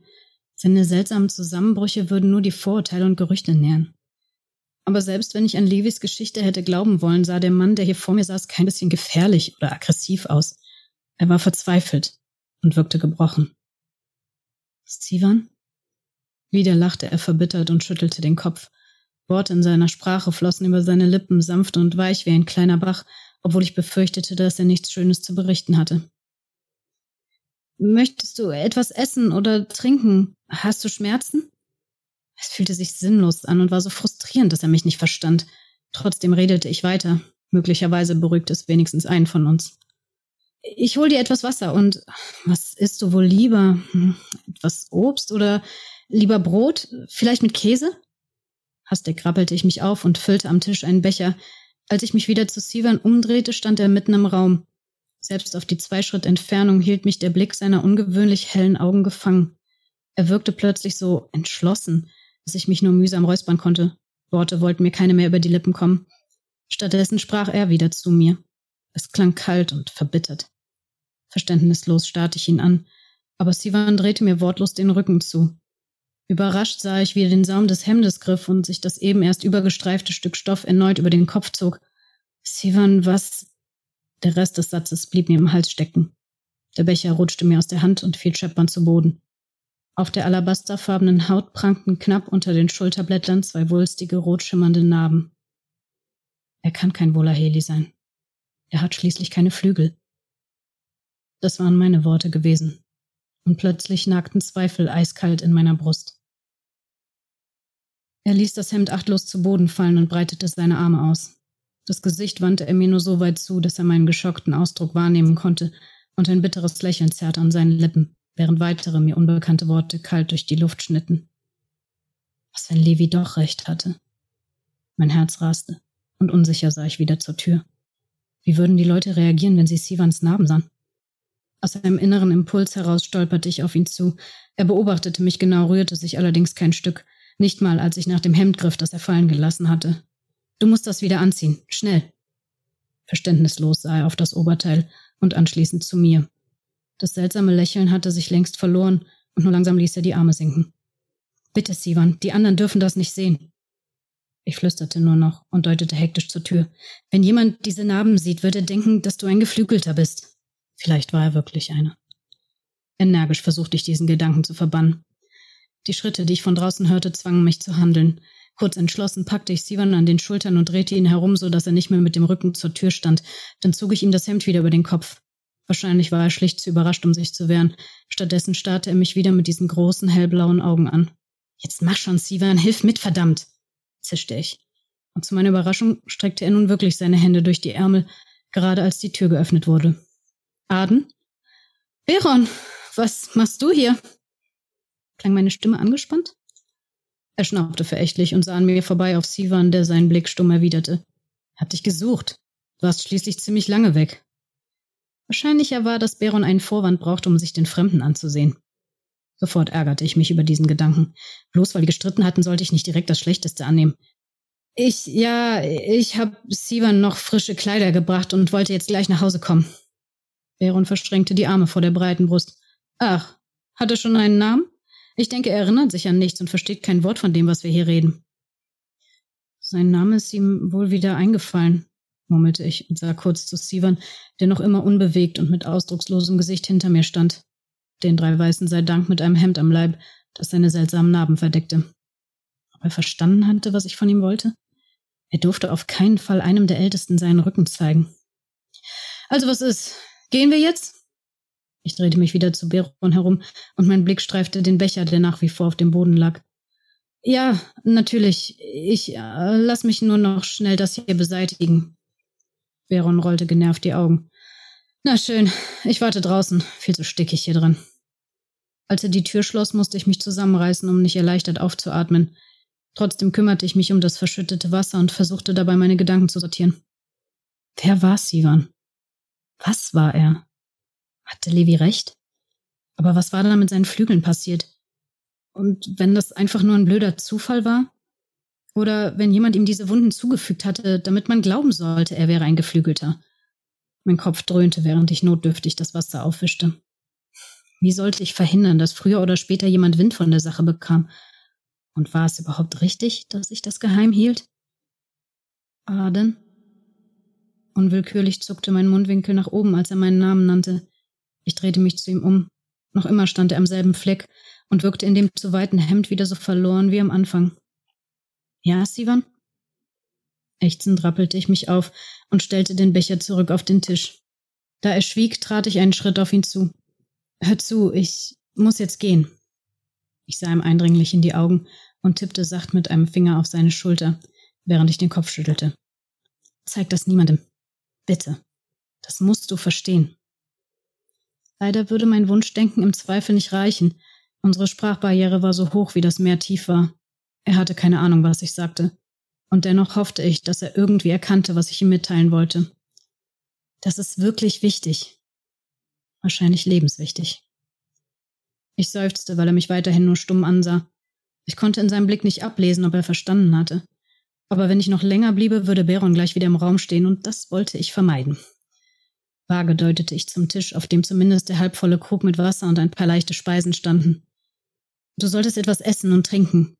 Seine seltsamen Zusammenbrüche würden nur die Vorurteile und Gerüchte nähren. Aber selbst wenn ich an Levis Geschichte hätte glauben wollen, sah der Mann, der hier vor mir saß, kein bisschen gefährlich oder aggressiv aus. Er war verzweifelt und wirkte gebrochen. Steven? Wieder lachte er verbittert und schüttelte den Kopf. Worte in seiner Sprache flossen über seine Lippen sanft und weich wie ein kleiner Bach, obwohl ich befürchtete, dass er nichts Schönes zu berichten hatte. Möchtest du etwas essen oder trinken? Hast du Schmerzen? Es fühlte sich sinnlos an und war so frustrierend, dass er mich nicht verstand. Trotzdem redete ich weiter. Möglicherweise beruhigt es wenigstens einen von uns. Ich hol dir etwas Wasser und was isst du wohl lieber? Hm, etwas Obst oder lieber Brot? Vielleicht mit Käse? Hastig krabbelte ich mich auf und füllte am Tisch einen Becher. Als ich mich wieder zu Sivan umdrehte, stand er mitten im Raum. Selbst auf die zwei Schritt Entfernung hielt mich der Blick seiner ungewöhnlich hellen Augen gefangen. Er wirkte plötzlich so entschlossen, dass ich mich nur mühsam räuspern konnte. Worte wollten mir keine mehr über die Lippen kommen. Stattdessen sprach er wieder zu mir. Es klang kalt und verbittert. Verständnislos starrte ich ihn an, aber Sivan drehte mir wortlos den Rücken zu. Überrascht sah ich, wie er den Saum des Hemdes griff und sich das eben erst übergestreifte Stück Stoff erneut über den Kopf zog. Sivan, was? Der Rest des Satzes blieb mir im Hals stecken. Der Becher rutschte mir aus der Hand und fiel scheppernd zu Boden. Auf der alabasterfarbenen Haut prangten knapp unter den Schulterblättern zwei wulstige, rot schimmernde Narben. Er kann kein Volaheli sein. Er hat schließlich keine Flügel. Das waren meine Worte gewesen. Und plötzlich nagten Zweifel eiskalt in meiner Brust. Er ließ das Hemd achtlos zu Boden fallen und breitete seine Arme aus. Das Gesicht wandte er mir nur so weit zu, dass er meinen geschockten Ausdruck wahrnehmen konnte, und ein bitteres Lächeln zerrte an seinen Lippen, während weitere mir unbekannte Worte kalt durch die Luft schnitten. Was, wenn Levi doch recht hatte? Mein Herz raste, und unsicher sah ich wieder zur Tür. Wie würden die Leute reagieren, wenn sie Sivans Narben sahen? Aus einem inneren Impuls heraus stolperte ich auf ihn zu. Er beobachtete mich genau, rührte sich allerdings kein Stück, nicht mal als ich nach dem Hemd griff, das er fallen gelassen hatte. Du musst das wieder anziehen. Schnell. Verständnislos sah er auf das Oberteil und anschließend zu mir. Das seltsame Lächeln hatte sich längst verloren und nur langsam ließ er die Arme sinken. Bitte, Sivan, die anderen dürfen das nicht sehen. Ich flüsterte nur noch und deutete hektisch zur Tür. Wenn jemand diese Narben sieht, wird er denken, dass du ein Geflügelter bist. Vielleicht war er wirklich einer. Energisch versuchte ich diesen Gedanken zu verbannen. Die Schritte, die ich von draußen hörte, zwangen mich zu handeln. Kurz entschlossen packte ich Sivan an den Schultern und drehte ihn herum, so dass er nicht mehr mit dem Rücken zur Tür stand. Dann zog ich ihm das Hemd wieder über den Kopf. Wahrscheinlich war er schlicht zu überrascht, um sich zu wehren. Stattdessen starrte er mich wieder mit diesen großen, hellblauen Augen an. Jetzt mach schon, Sivan, hilf mit, verdammt! zischte ich. Und zu meiner Überraschung streckte er nun wirklich seine Hände durch die Ärmel, gerade als die Tür geöffnet wurde. Aden? Beron, was machst du hier? Klang meine Stimme angespannt? Er schnaubte verächtlich und sah an mir vorbei auf Sivan, der seinen Blick stumm erwiderte. Hab dich gesucht. Du warst schließlich ziemlich lange weg. Wahrscheinlicher war, dass Beron einen Vorwand brauchte, um sich den Fremden anzusehen. Sofort ärgerte ich mich über diesen Gedanken. Bloß weil wir gestritten hatten, sollte ich nicht direkt das Schlechteste annehmen. Ich, ja, ich habe Sivan noch frische Kleider gebracht und wollte jetzt gleich nach Hause kommen. Veron verschränkte die Arme vor der breiten Brust. Ach, hat er schon einen Namen? Ich denke, er erinnert sich an nichts und versteht kein Wort von dem, was wir hier reden. Sein Name ist ihm wohl wieder eingefallen, murmelte ich und sah kurz zu Sivan, der noch immer unbewegt und mit ausdruckslosem Gesicht hinter mir stand. Den drei Weißen sei Dank mit einem Hemd am Leib, das seine seltsamen Narben verdeckte. Ob er verstanden hatte, was ich von ihm wollte? Er durfte auf keinen Fall einem der Ältesten seinen Rücken zeigen. Also was ist? Gehen wir jetzt? Ich drehte mich wieder zu Beron herum und mein Blick streifte den Becher, der nach wie vor auf dem Boden lag. Ja, natürlich. Ich äh, lass mich nur noch schnell das hier beseitigen. Beron rollte genervt die Augen. Na schön, ich warte draußen. Viel zu stickig hier drin. Als er die Tür schloss, musste ich mich zusammenreißen, um nicht erleichtert aufzuatmen. Trotzdem kümmerte ich mich um das verschüttete Wasser und versuchte dabei meine Gedanken zu sortieren. Wer war Sivan? Was war er? Hatte Levi recht? Aber was war da mit seinen Flügeln passiert? Und wenn das einfach nur ein blöder Zufall war? Oder wenn jemand ihm diese Wunden zugefügt hatte, damit man glauben sollte, er wäre ein Geflügelter? Mein Kopf dröhnte, während ich notdürftig das Wasser aufwischte. Wie sollte ich verhindern, dass früher oder später jemand Wind von der Sache bekam? Und war es überhaupt richtig, dass ich das geheim hielt? Aden? Unwillkürlich zuckte mein Mundwinkel nach oben, als er meinen Namen nannte. Ich drehte mich zu ihm um. Noch immer stand er am selben Fleck und wirkte in dem zu weiten Hemd wieder so verloren wie am Anfang. Ja, Sivan? Ächzend rappelte ich mich auf und stellte den Becher zurück auf den Tisch. Da er schwieg, trat ich einen Schritt auf ihn zu. Hör zu, ich muss jetzt gehen. Ich sah ihm eindringlich in die Augen und tippte sacht mit einem Finger auf seine Schulter, während ich den Kopf schüttelte. Zeig das niemandem. Bitte. Das musst du verstehen. Leider würde mein Wunschdenken im Zweifel nicht reichen. Unsere Sprachbarriere war so hoch, wie das Meer tief war. Er hatte keine Ahnung, was ich sagte. Und dennoch hoffte ich, dass er irgendwie erkannte, was ich ihm mitteilen wollte. Das ist wirklich wichtig. Wahrscheinlich lebenswichtig. Ich seufzte, weil er mich weiterhin nur stumm ansah. Ich konnte in seinem Blick nicht ablesen, ob er verstanden hatte. Aber wenn ich noch länger bliebe, würde Beron gleich wieder im Raum stehen, und das wollte ich vermeiden. Vage deutete ich zum Tisch, auf dem zumindest der halbvolle Krug mit Wasser und ein paar leichte Speisen standen. Du solltest etwas essen und trinken.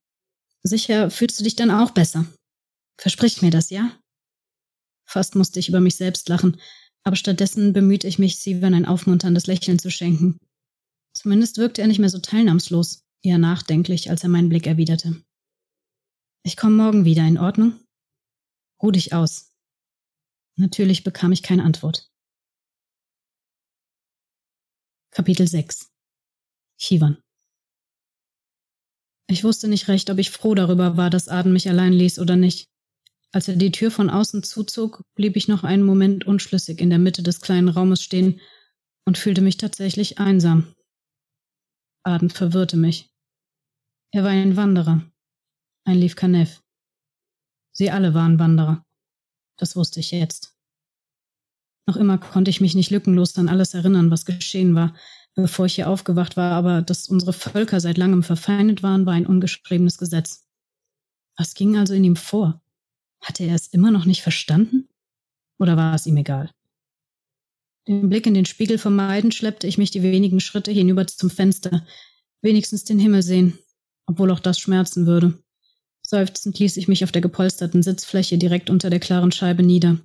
Sicher fühlst du dich dann auch besser. Versprich mir das, ja? Fast musste ich über mich selbst lachen, aber stattdessen bemühte ich mich, Steven ein aufmunterndes Lächeln zu schenken. Zumindest wirkte er nicht mehr so teilnahmslos, eher nachdenklich, als er meinen Blick erwiderte. Ich komme morgen wieder, in Ordnung? Ruh dich aus. Natürlich bekam ich keine Antwort. Kapitel 6 Chivan Ich wusste nicht recht, ob ich froh darüber war, dass Aden mich allein ließ oder nicht. Als er die Tür von außen zuzog, blieb ich noch einen Moment unschlüssig in der Mitte des kleinen Raumes stehen und fühlte mich tatsächlich einsam. Aden verwirrte mich. Er war ein Wanderer, ein Lief Kanev. Sie alle waren Wanderer. Das wusste ich jetzt. Noch immer konnte ich mich nicht lückenlos an alles erinnern, was geschehen war, bevor ich hier aufgewacht war, aber dass unsere Völker seit langem verfeindet waren, war ein ungeschriebenes Gesetz. Was ging also in ihm vor? Hatte er es immer noch nicht verstanden? Oder war es ihm egal? Den Blick in den Spiegel vermeidend schleppte ich mich die wenigen Schritte hinüber zum Fenster, wenigstens den Himmel sehen, obwohl auch das schmerzen würde. Seufzend ließ ich mich auf der gepolsterten Sitzfläche direkt unter der klaren Scheibe nieder.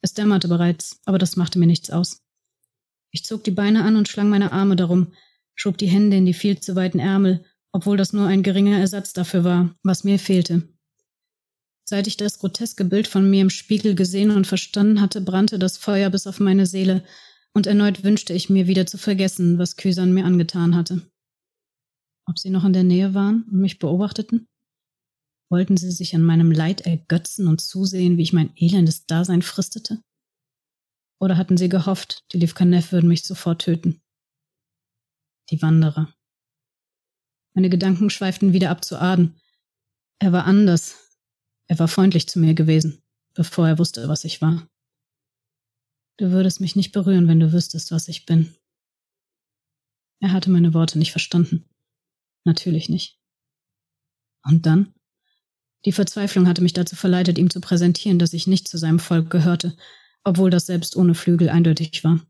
Es dämmerte bereits, aber das machte mir nichts aus. Ich zog die Beine an und schlang meine Arme darum, schob die Hände in die viel zu weiten Ärmel, obwohl das nur ein geringer Ersatz dafür war, was mir fehlte. Seit ich das groteske Bild von mir im Spiegel gesehen und verstanden hatte, brannte das Feuer bis auf meine Seele, und erneut wünschte ich mir wieder zu vergessen, was Kysan mir angetan hatte. Ob sie noch in der Nähe waren und mich beobachteten? Wollten sie sich an meinem Leid ergötzen und zusehen, wie ich mein elendes Dasein fristete? Oder hatten sie gehofft, die Livkanev würden mich sofort töten? Die Wanderer. Meine Gedanken schweiften wieder ab zu Aden. Er war anders. Er war freundlich zu mir gewesen, bevor er wusste, was ich war. Du würdest mich nicht berühren, wenn du wüsstest, was ich bin. Er hatte meine Worte nicht verstanden. Natürlich nicht. Und dann? Die Verzweiflung hatte mich dazu verleitet, ihm zu präsentieren, dass ich nicht zu seinem Volk gehörte, obwohl das selbst ohne Flügel eindeutig war.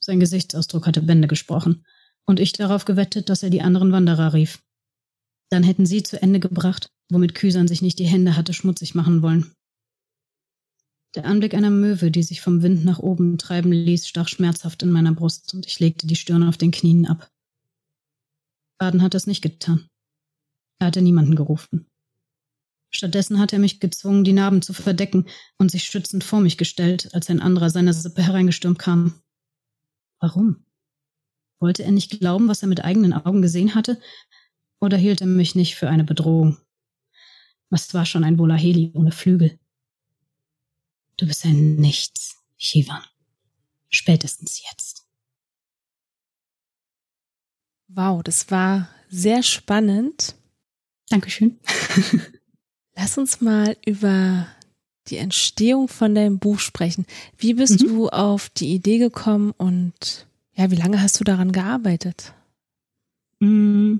Sein Gesichtsausdruck hatte Bände gesprochen, und ich darauf gewettet, dass er die anderen Wanderer rief. Dann hätten sie zu Ende gebracht, womit Küsern sich nicht die Hände hatte schmutzig machen wollen. Der Anblick einer Möwe, die sich vom Wind nach oben treiben ließ, stach schmerzhaft in meiner Brust, und ich legte die Stirn auf den Knien ab. Baden hatte es nicht getan. Er hatte niemanden gerufen. Stattdessen hatte er mich gezwungen, die Narben zu verdecken und sich stützend vor mich gestellt, als ein anderer seiner Sippe hereingestürmt kam. Warum? Wollte er nicht glauben, was er mit eigenen Augen gesehen hatte? Oder hielt er mich nicht für eine Bedrohung? Was war schon ein Bolaheli ohne Flügel? Du bist ein Nichts, Shivan. Spätestens jetzt. Wow, das war sehr spannend. Dankeschön. Lass uns mal über die Entstehung von deinem Buch sprechen. Wie bist mhm. du auf die Idee gekommen und ja, wie lange hast du daran gearbeitet? Mm.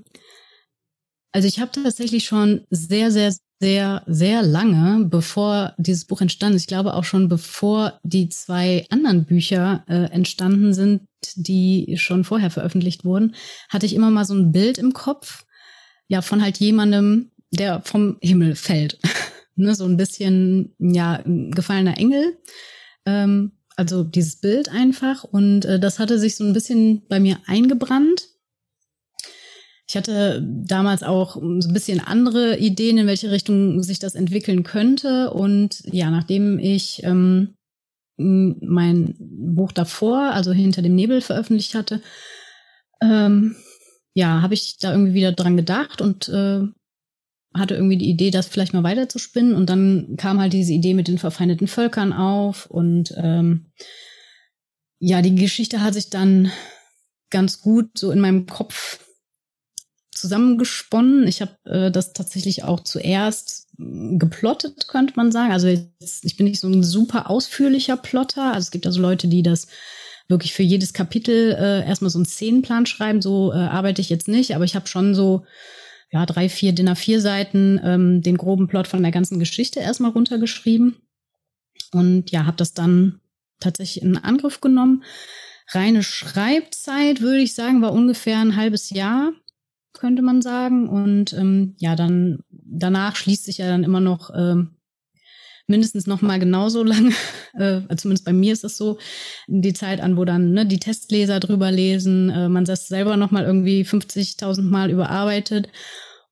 Also ich habe tatsächlich schon sehr, sehr, sehr, sehr lange, bevor dieses Buch entstanden ist, ich glaube auch schon bevor die zwei anderen Bücher äh, entstanden sind, die schon vorher veröffentlicht wurden, hatte ich immer mal so ein Bild im Kopf, ja, von halt jemandem, der vom Himmel fällt. ne, so ein bisschen, ja, gefallener Engel. Ähm, also dieses Bild einfach. Und äh, das hatte sich so ein bisschen bei mir eingebrannt. Ich hatte damals auch so ein bisschen andere Ideen, in welche Richtung sich das entwickeln könnte. Und ja, nachdem ich ähm, mein Buch davor, also hinter dem Nebel, veröffentlicht hatte, ähm, ja, habe ich da irgendwie wieder dran gedacht und äh, hatte irgendwie die Idee, das vielleicht mal weiterzuspinnen. Und dann kam halt diese Idee mit den verfeindeten Völkern auf. Und ähm, ja, die Geschichte hat sich dann ganz gut so in meinem Kopf zusammengesponnen. Ich habe äh, das tatsächlich auch zuerst geplottet, könnte man sagen. Also jetzt, ich bin nicht so ein super ausführlicher Plotter. Also es gibt also Leute, die das wirklich für jedes Kapitel äh, erstmal so einen Szenenplan schreiben. So äh, arbeite ich jetzt nicht, aber ich habe schon so ja, drei, vier Dinner vier Seiten ähm, den groben Plot von der ganzen Geschichte erstmal runtergeschrieben. Und ja, habe das dann tatsächlich in Angriff genommen. Reine Schreibzeit, würde ich sagen, war ungefähr ein halbes Jahr, könnte man sagen. Und ähm, ja, dann danach schließt sich ja dann immer noch ähm, mindestens noch mal genauso lange, äh, zumindest bei mir ist es so, die Zeit an, wo dann ne, die Testleser drüber lesen, äh, man das selber noch mal irgendwie 50.000 Mal überarbeitet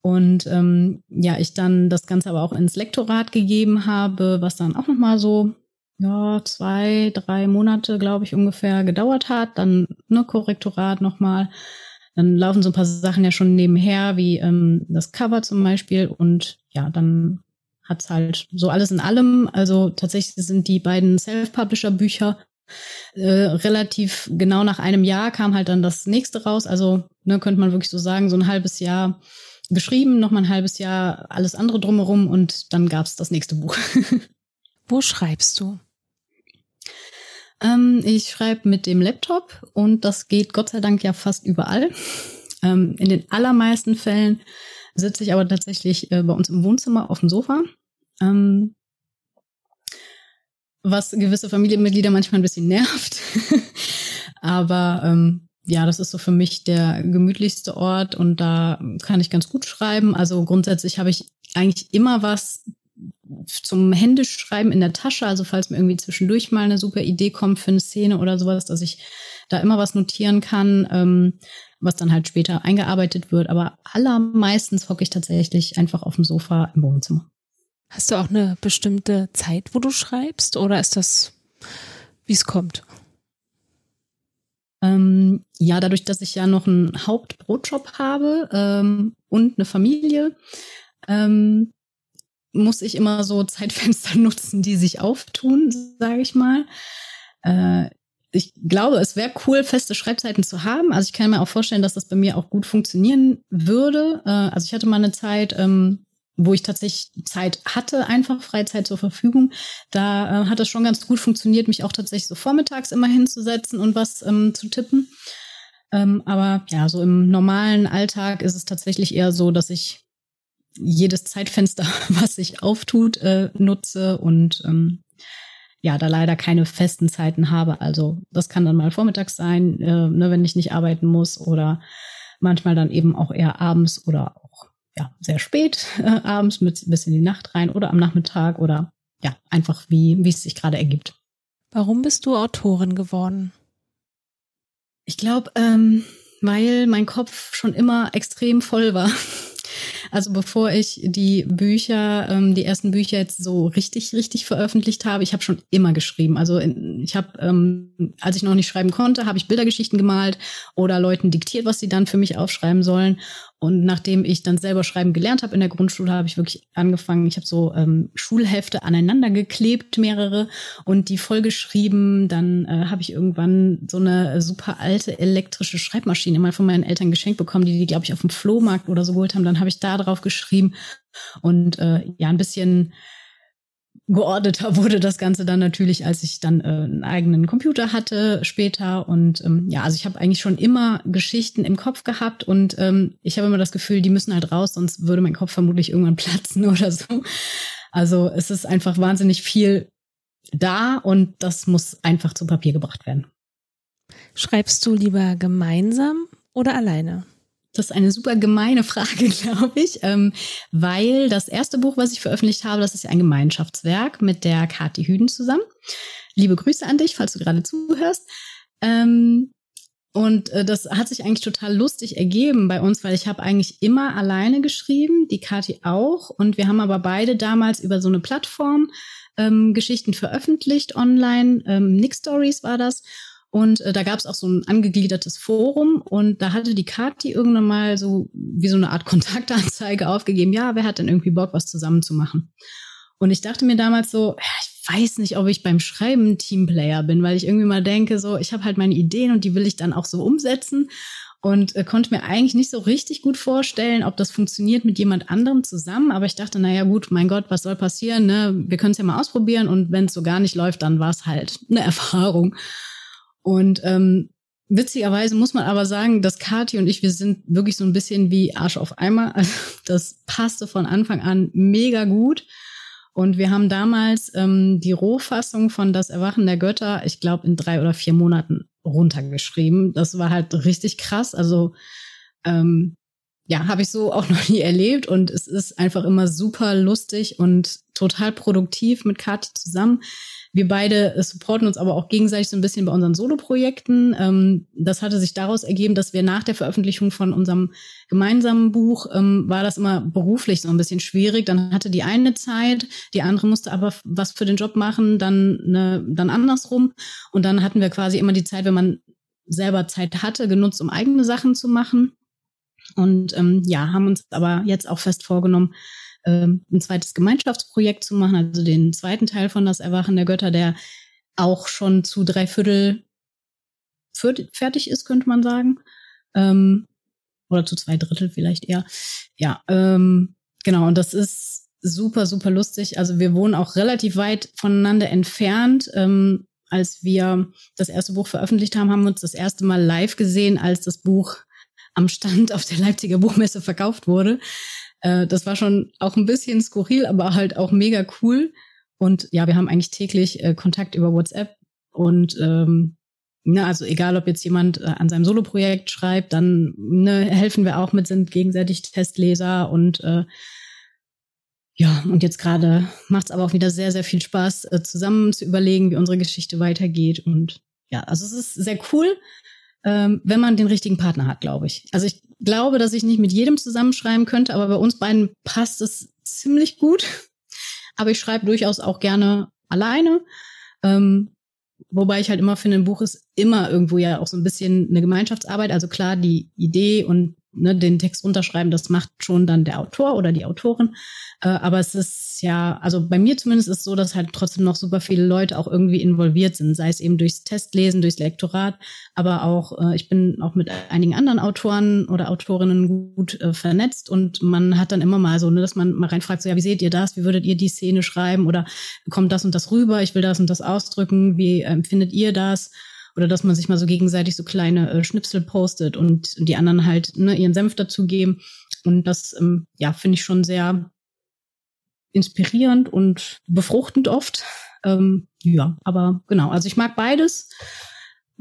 und ähm, ja, ich dann das Ganze aber auch ins Lektorat gegeben habe, was dann auch noch mal so ja zwei, drei Monate, glaube ich, ungefähr gedauert hat. Dann ne Korrektorat noch mal. Dann laufen so ein paar Sachen ja schon nebenher, wie ähm, das Cover zum Beispiel. Und ja, dann hat's halt so alles in allem. Also tatsächlich sind die beiden Self-Publisher-Bücher äh, relativ genau nach einem Jahr kam halt dann das nächste raus. Also ne, könnte man wirklich so sagen, so ein halbes Jahr geschrieben, noch mal ein halbes Jahr alles andere drumherum und dann gab's das nächste Buch. Wo schreibst du? Ähm, ich schreibe mit dem Laptop und das geht Gott sei Dank ja fast überall. Ähm, in den allermeisten Fällen sitze ich aber tatsächlich äh, bei uns im Wohnzimmer auf dem Sofa ähm, was gewisse Familienmitglieder manchmal ein bisschen nervt. Aber ähm, ja, das ist so für mich der gemütlichste Ort und da kann ich ganz gut schreiben. Also grundsätzlich habe ich eigentlich immer was zum Händischschreiben in der Tasche. Also falls mir irgendwie zwischendurch mal eine super Idee kommt für eine Szene oder sowas, dass ich da immer was notieren kann, ähm, was dann halt später eingearbeitet wird. Aber allermeistens hocke ich tatsächlich einfach auf dem Sofa im Wohnzimmer. Hast du auch eine bestimmte Zeit, wo du schreibst oder ist das, wie es kommt? Ähm, ja, dadurch, dass ich ja noch einen Hauptbrotjob habe ähm, und eine Familie, ähm, muss ich immer so Zeitfenster nutzen, die sich auftun, sage ich mal. Äh, ich glaube, es wäre cool, feste Schreibzeiten zu haben. Also ich kann mir auch vorstellen, dass das bei mir auch gut funktionieren würde. Äh, also ich hatte mal eine Zeit, ähm, wo ich tatsächlich Zeit hatte, einfach Freizeit zur Verfügung. Da äh, hat es schon ganz gut funktioniert, mich auch tatsächlich so vormittags immer hinzusetzen und was ähm, zu tippen. Ähm, aber ja, so im normalen Alltag ist es tatsächlich eher so, dass ich jedes Zeitfenster, was sich auftut, äh, nutze und ja, da leider keine festen Zeiten habe. Also das kann dann mal vormittags sein, äh, ne, wenn ich nicht arbeiten muss oder manchmal dann eben auch eher abends oder auch ja sehr spät äh, abends mit bis in die Nacht rein oder am Nachmittag oder ja einfach wie wie es sich gerade ergibt. Warum bist du Autorin geworden? Ich glaube, ähm, weil mein Kopf schon immer extrem voll war. Also bevor ich die Bücher, ähm, die ersten Bücher jetzt so richtig, richtig veröffentlicht habe, ich habe schon immer geschrieben. Also ich habe, ähm, als ich noch nicht schreiben konnte, habe ich Bildergeschichten gemalt oder Leuten diktiert, was sie dann für mich aufschreiben sollen. Und nachdem ich dann selber schreiben gelernt habe in der Grundschule, habe ich wirklich angefangen. Ich habe so ähm, Schulhefte aneinander geklebt, mehrere, und die vollgeschrieben. Dann äh, habe ich irgendwann so eine super alte elektrische Schreibmaschine mal von meinen Eltern geschenkt bekommen, die die, glaube ich, auf dem Flohmarkt oder so geholt haben. Dann habe ich da drauf geschrieben und äh, ja, ein bisschen geordneter wurde das Ganze dann natürlich, als ich dann äh, einen eigenen Computer hatte später. Und ähm, ja, also ich habe eigentlich schon immer Geschichten im Kopf gehabt und ähm, ich habe immer das Gefühl, die müssen halt raus, sonst würde mein Kopf vermutlich irgendwann platzen oder so. Also es ist einfach wahnsinnig viel da und das muss einfach zu Papier gebracht werden. Schreibst du lieber gemeinsam oder alleine? Das ist eine super gemeine Frage, glaube ich, ähm, weil das erste Buch, was ich veröffentlicht habe, das ist ja ein Gemeinschaftswerk mit der Kathi Hüden zusammen. Liebe Grüße an dich, falls du gerade zuhörst. Ähm, und äh, das hat sich eigentlich total lustig ergeben bei uns, weil ich habe eigentlich immer alleine geschrieben, die Kathi auch. Und wir haben aber beide damals über so eine Plattform ähm, Geschichten veröffentlicht online. Ähm, Nick Stories war das. Und äh, da gab es auch so ein angegliedertes Forum und da hatte die Kathi irgendwann mal so wie so eine Art Kontaktanzeige aufgegeben, ja, wer hat denn irgendwie Bock, was zusammen zu machen? Und ich dachte mir damals so, ich weiß nicht, ob ich beim Schreiben Teamplayer bin, weil ich irgendwie mal denke, so, ich habe halt meine Ideen und die will ich dann auch so umsetzen und äh, konnte mir eigentlich nicht so richtig gut vorstellen, ob das funktioniert mit jemand anderem zusammen. Aber ich dachte, naja gut, mein Gott, was soll passieren? Ne? Wir können es ja mal ausprobieren und wenn es so gar nicht läuft, dann war es halt eine Erfahrung. Und ähm, witzigerweise muss man aber sagen, dass Kati und ich, wir sind wirklich so ein bisschen wie Arsch auf Eimer. Also das passte von Anfang an mega gut. Und wir haben damals ähm, die Rohfassung von Das Erwachen der Götter, ich glaube, in drei oder vier Monaten runtergeschrieben. Das war halt richtig krass. Also ähm, ja, habe ich so auch noch nie erlebt und es ist einfach immer super lustig und total produktiv mit Kathi zusammen. Wir beide supporten uns aber auch gegenseitig so ein bisschen bei unseren Solo-Projekten. Ähm, das hatte sich daraus ergeben, dass wir nach der Veröffentlichung von unserem gemeinsamen Buch, ähm, war das immer beruflich so ein bisschen schwierig. Dann hatte die eine Zeit, die andere musste aber was für den Job machen, dann, ne, dann andersrum. Und dann hatten wir quasi immer die Zeit, wenn man selber Zeit hatte, genutzt, um eigene Sachen zu machen. Und ähm, ja, haben uns aber jetzt auch fest vorgenommen, ähm, ein zweites Gemeinschaftsprojekt zu machen, also den zweiten Teil von Das Erwachen der Götter, der auch schon zu drei Viertel fertig ist, könnte man sagen. Ähm, oder zu zwei Drittel vielleicht eher. Ja, ähm, genau. Und das ist super, super lustig. Also wir wohnen auch relativ weit voneinander entfernt. Ähm, als wir das erste Buch veröffentlicht haben, haben wir uns das erste Mal live gesehen, als das Buch am Stand auf der Leipziger Buchmesse verkauft wurde. Äh, das war schon auch ein bisschen skurril, aber halt auch mega cool. Und ja, wir haben eigentlich täglich äh, Kontakt über WhatsApp und ähm, ne, also egal, ob jetzt jemand äh, an seinem Soloprojekt schreibt, dann ne, helfen wir auch mit, sind gegenseitig Testleser und äh, ja, und jetzt gerade macht es aber auch wieder sehr, sehr viel Spaß, äh, zusammen zu überlegen, wie unsere Geschichte weitergeht. Und ja, also es ist sehr cool ähm, wenn man den richtigen Partner hat, glaube ich. Also ich glaube, dass ich nicht mit jedem zusammenschreiben könnte, aber bei uns beiden passt es ziemlich gut. Aber ich schreibe durchaus auch gerne alleine. Ähm, wobei ich halt immer finde, ein Buch ist immer irgendwo ja auch so ein bisschen eine Gemeinschaftsarbeit. Also klar, die Idee und ne, den Text runterschreiben, das macht schon dann der Autor oder die Autorin. Äh, aber es ist ja, also bei mir zumindest ist es so, dass halt trotzdem noch super viele Leute auch irgendwie involviert sind, sei es eben durchs Testlesen, durchs Lektorat, aber auch, äh, ich bin auch mit einigen anderen Autoren oder Autorinnen gut äh, vernetzt und man hat dann immer mal so, ne, dass man mal reinfragt, so, ja, wie seht ihr das? Wie würdet ihr die Szene schreiben? Oder kommt das und das rüber? Ich will das und das ausdrücken. Wie empfindet ihr das? Oder dass man sich mal so gegenseitig so kleine äh, Schnipsel postet und die anderen halt ne, ihren Senf dazugeben. Und das, ähm, ja, finde ich schon sehr inspirierend und befruchtend oft. Ähm, ja, aber genau, also ich mag beides.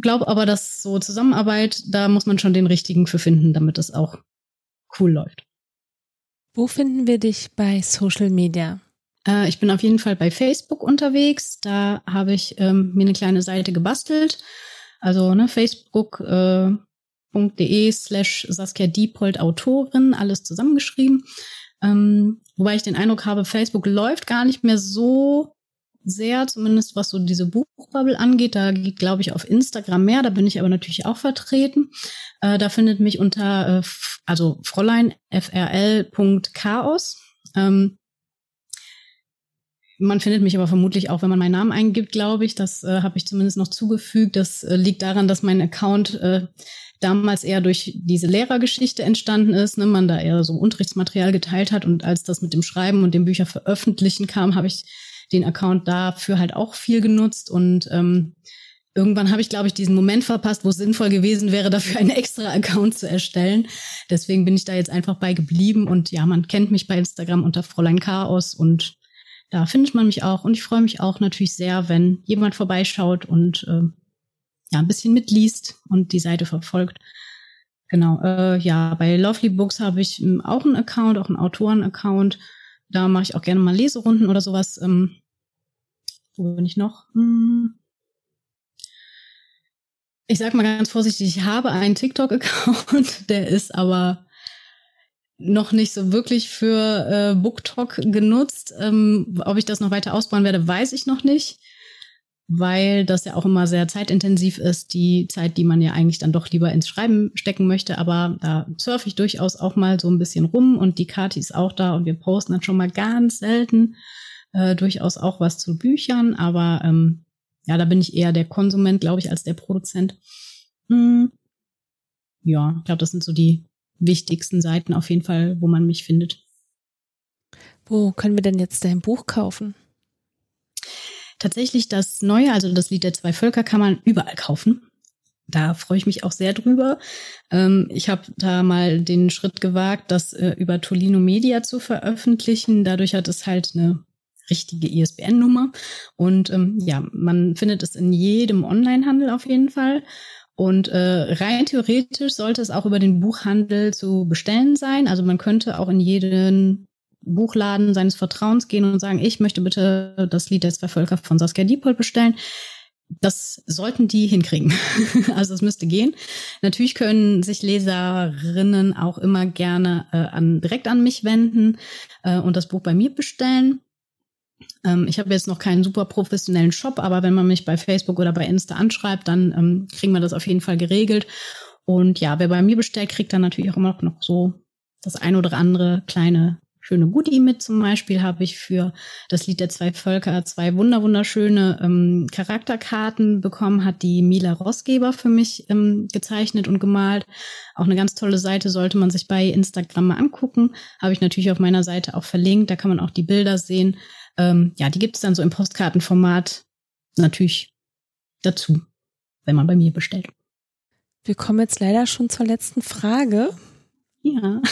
Glaube aber, dass so Zusammenarbeit, da muss man schon den richtigen für finden, damit das auch cool läuft. Wo finden wir dich bei Social Media? Äh, ich bin auf jeden Fall bei Facebook unterwegs. Da habe ich ähm, mir eine kleine Seite gebastelt. Also ne, facebook.de äh, slash Saskia Diepold Autorin, alles zusammengeschrieben. Ähm, wobei ich den Eindruck habe, Facebook läuft gar nicht mehr so sehr, zumindest was so diese Buchbubble angeht. Da geht, glaube ich, auf Instagram mehr. Da bin ich aber natürlich auch vertreten. Äh, da findet mich unter, äh, also Fräulein frl.chaos. Ähm, man findet mich aber vermutlich auch, wenn man meinen Namen eingibt, glaube ich. Das äh, habe ich zumindest noch zugefügt. Das äh, liegt daran, dass mein Account äh, damals eher durch diese Lehrergeschichte entstanden ist, ne, man da eher so Unterrichtsmaterial geteilt hat und als das mit dem Schreiben und dem Bücher veröffentlichen kam, habe ich den Account dafür halt auch viel genutzt und ähm, irgendwann habe ich, glaube ich, diesen Moment verpasst, wo es sinnvoll gewesen wäre, dafür einen extra Account zu erstellen. Deswegen bin ich da jetzt einfach bei geblieben und ja, man kennt mich bei Instagram unter Fräulein Chaos und da findet man mich auch und ich freue mich auch natürlich sehr, wenn jemand vorbeischaut und äh, ja ein bisschen mitliest und die Seite verfolgt. Genau, äh, ja, bei Lovely Books habe ich ähm, auch einen Account, auch einen Autoren-Account. Da mache ich auch gerne mal Leserunden oder sowas. Ähm, wo bin ich noch? Hm. Ich sag mal ganz vorsichtig, ich habe einen TikTok-Account, der ist aber noch nicht so wirklich für äh, BookTok genutzt. Ähm, ob ich das noch weiter ausbauen werde, weiß ich noch nicht, weil das ja auch immer sehr zeitintensiv ist, die Zeit, die man ja eigentlich dann doch lieber ins Schreiben stecken möchte. Aber da surfe ich durchaus auch mal so ein bisschen rum und die Kati ist auch da und wir posten dann schon mal ganz selten äh, durchaus auch was zu Büchern. Aber ähm, ja, da bin ich eher der Konsument, glaube ich, als der Produzent. Hm. Ja, ich glaube, das sind so die wichtigsten Seiten auf jeden Fall, wo man mich findet. Wo können wir denn jetzt dein Buch kaufen? Tatsächlich das neue, also das Lied der zwei Völker, kann man überall kaufen. Da freue ich mich auch sehr drüber. Ähm, ich habe da mal den Schritt gewagt, das äh, über Tolino Media zu veröffentlichen. Dadurch hat es halt eine richtige ISBN-Nummer. Und ähm, ja, man findet es in jedem Onlinehandel auf jeden Fall. Und äh, rein theoretisch sollte es auch über den Buchhandel zu bestellen sein. Also man könnte auch in jeden Buchladen seines Vertrauens gehen und sagen, ich möchte bitte das Lied der zwei Völker von Saskia Diepold bestellen. Das sollten die hinkriegen. also es müsste gehen. Natürlich können sich Leserinnen auch immer gerne äh, an, direkt an mich wenden äh, und das Buch bei mir bestellen. Ähm, ich habe jetzt noch keinen super professionellen Shop, aber wenn man mich bei Facebook oder bei Insta anschreibt, dann ähm, kriegen wir das auf jeden Fall geregelt. Und ja, wer bei mir bestellt, kriegt dann natürlich auch immer noch so das ein oder andere kleine schöne Goodie mit. Zum Beispiel habe ich für das Lied der zwei Völker zwei wunder wunderschöne ähm, Charakterkarten bekommen, hat die Mila Rossgeber für mich ähm, gezeichnet und gemalt. Auch eine ganz tolle Seite sollte man sich bei Instagram mal angucken. Habe ich natürlich auf meiner Seite auch verlinkt. Da kann man auch die Bilder sehen. Ähm, ja, die gibt es dann so im Postkartenformat natürlich dazu, wenn man bei mir bestellt. Wir kommen jetzt leider schon zur letzten Frage. Ja.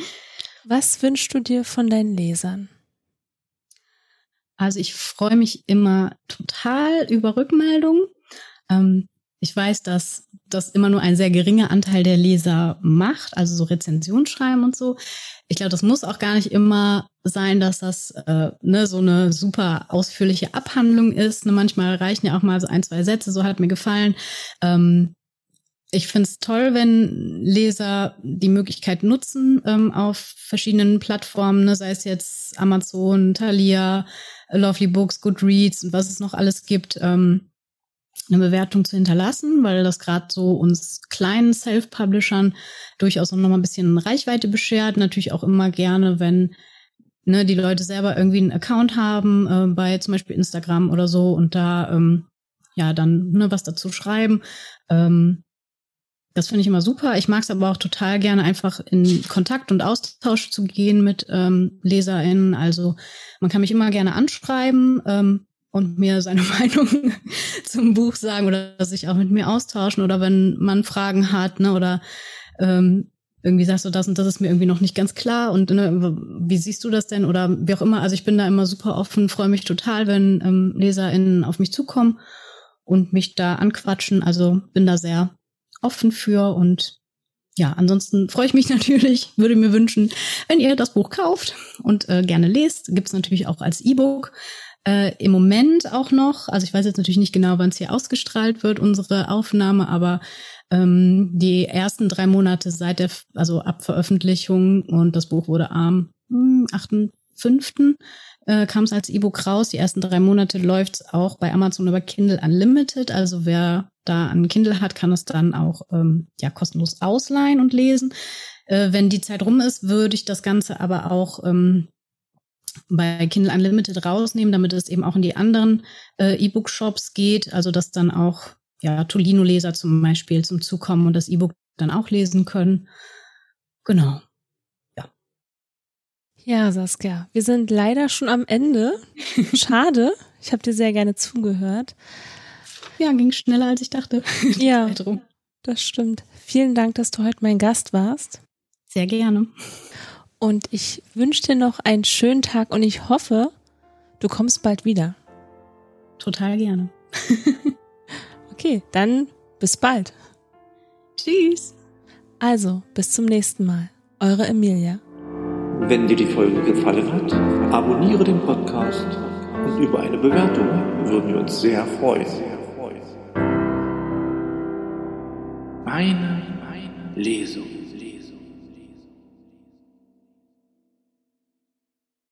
Was wünschst du dir von deinen Lesern? Also ich freue mich immer total über Rückmeldungen. Ähm, ich weiß, dass das immer nur ein sehr geringer Anteil der Leser macht, also so Rezension schreiben und so. Ich glaube, das muss auch gar nicht immer sein, dass das äh, ne, so eine super ausführliche Abhandlung ist. Ne, manchmal reichen ja auch mal so ein, zwei Sätze, so hat mir gefallen. Ähm, ich finde es toll, wenn Leser die Möglichkeit nutzen ähm, auf verschiedenen Plattformen, ne, sei es jetzt Amazon, Thalia, Lovely Books, Goodreads und was es noch alles gibt. Ähm, eine Bewertung zu hinterlassen, weil das gerade so uns kleinen Self-Publishern durchaus auch nochmal ein bisschen Reichweite beschert. Natürlich auch immer gerne, wenn ne, die Leute selber irgendwie einen Account haben, äh, bei zum Beispiel Instagram oder so und da ähm, ja dann ne, was dazu schreiben. Ähm, das finde ich immer super. Ich mag es aber auch total gerne, einfach in Kontakt und Austausch zu gehen mit ähm, LeserInnen. Also man kann mich immer gerne anschreiben. Ähm, und mir seine Meinung zum Buch sagen oder sich auch mit mir austauschen oder wenn man Fragen hat, ne, oder ähm, irgendwie sagst du das und das ist mir irgendwie noch nicht ganz klar und ne, wie siehst du das denn oder wie auch immer. Also ich bin da immer super offen, freue mich total, wenn ähm, LeserInnen auf mich zukommen und mich da anquatschen. Also bin da sehr offen für und ja, ansonsten freue ich mich natürlich, würde mir wünschen, wenn ihr das Buch kauft und äh, gerne lest. Gibt es natürlich auch als E-Book. Äh, Im Moment auch noch, also ich weiß jetzt natürlich nicht genau, wann es hier ausgestrahlt wird, unsere Aufnahme, aber ähm, die ersten drei Monate seit der, also ab Veröffentlichung und das Buch wurde am hm, 8.5. Äh, kam es als E-Book raus. Die ersten drei Monate läuft es auch bei Amazon über Kindle Unlimited. Also wer da ein Kindle hat, kann es dann auch ähm, ja kostenlos ausleihen und lesen. Äh, wenn die Zeit rum ist, würde ich das Ganze aber auch ähm, bei Kindle Unlimited rausnehmen, damit es eben auch in die anderen äh, E-Book-Shops geht, also dass dann auch ja, Tolino-Leser zum Beispiel zum Zukommen und das E-Book dann auch lesen können. Genau. Ja. Ja, Saskia, wir sind leider schon am Ende. Schade. Ich habe dir sehr gerne zugehört. Ja, ging schneller als ich dachte. Ja, das stimmt. Vielen Dank, dass du heute mein Gast warst. Sehr gerne. Und ich wünsche dir noch einen schönen Tag und ich hoffe, du kommst bald wieder. Total gerne. okay, dann bis bald. Tschüss. Also, bis zum nächsten Mal. Eure Emilia. Wenn dir die Folge gefallen hat, abonniere den Podcast und über eine Bewertung würden wir uns sehr freuen. Meine Lesung.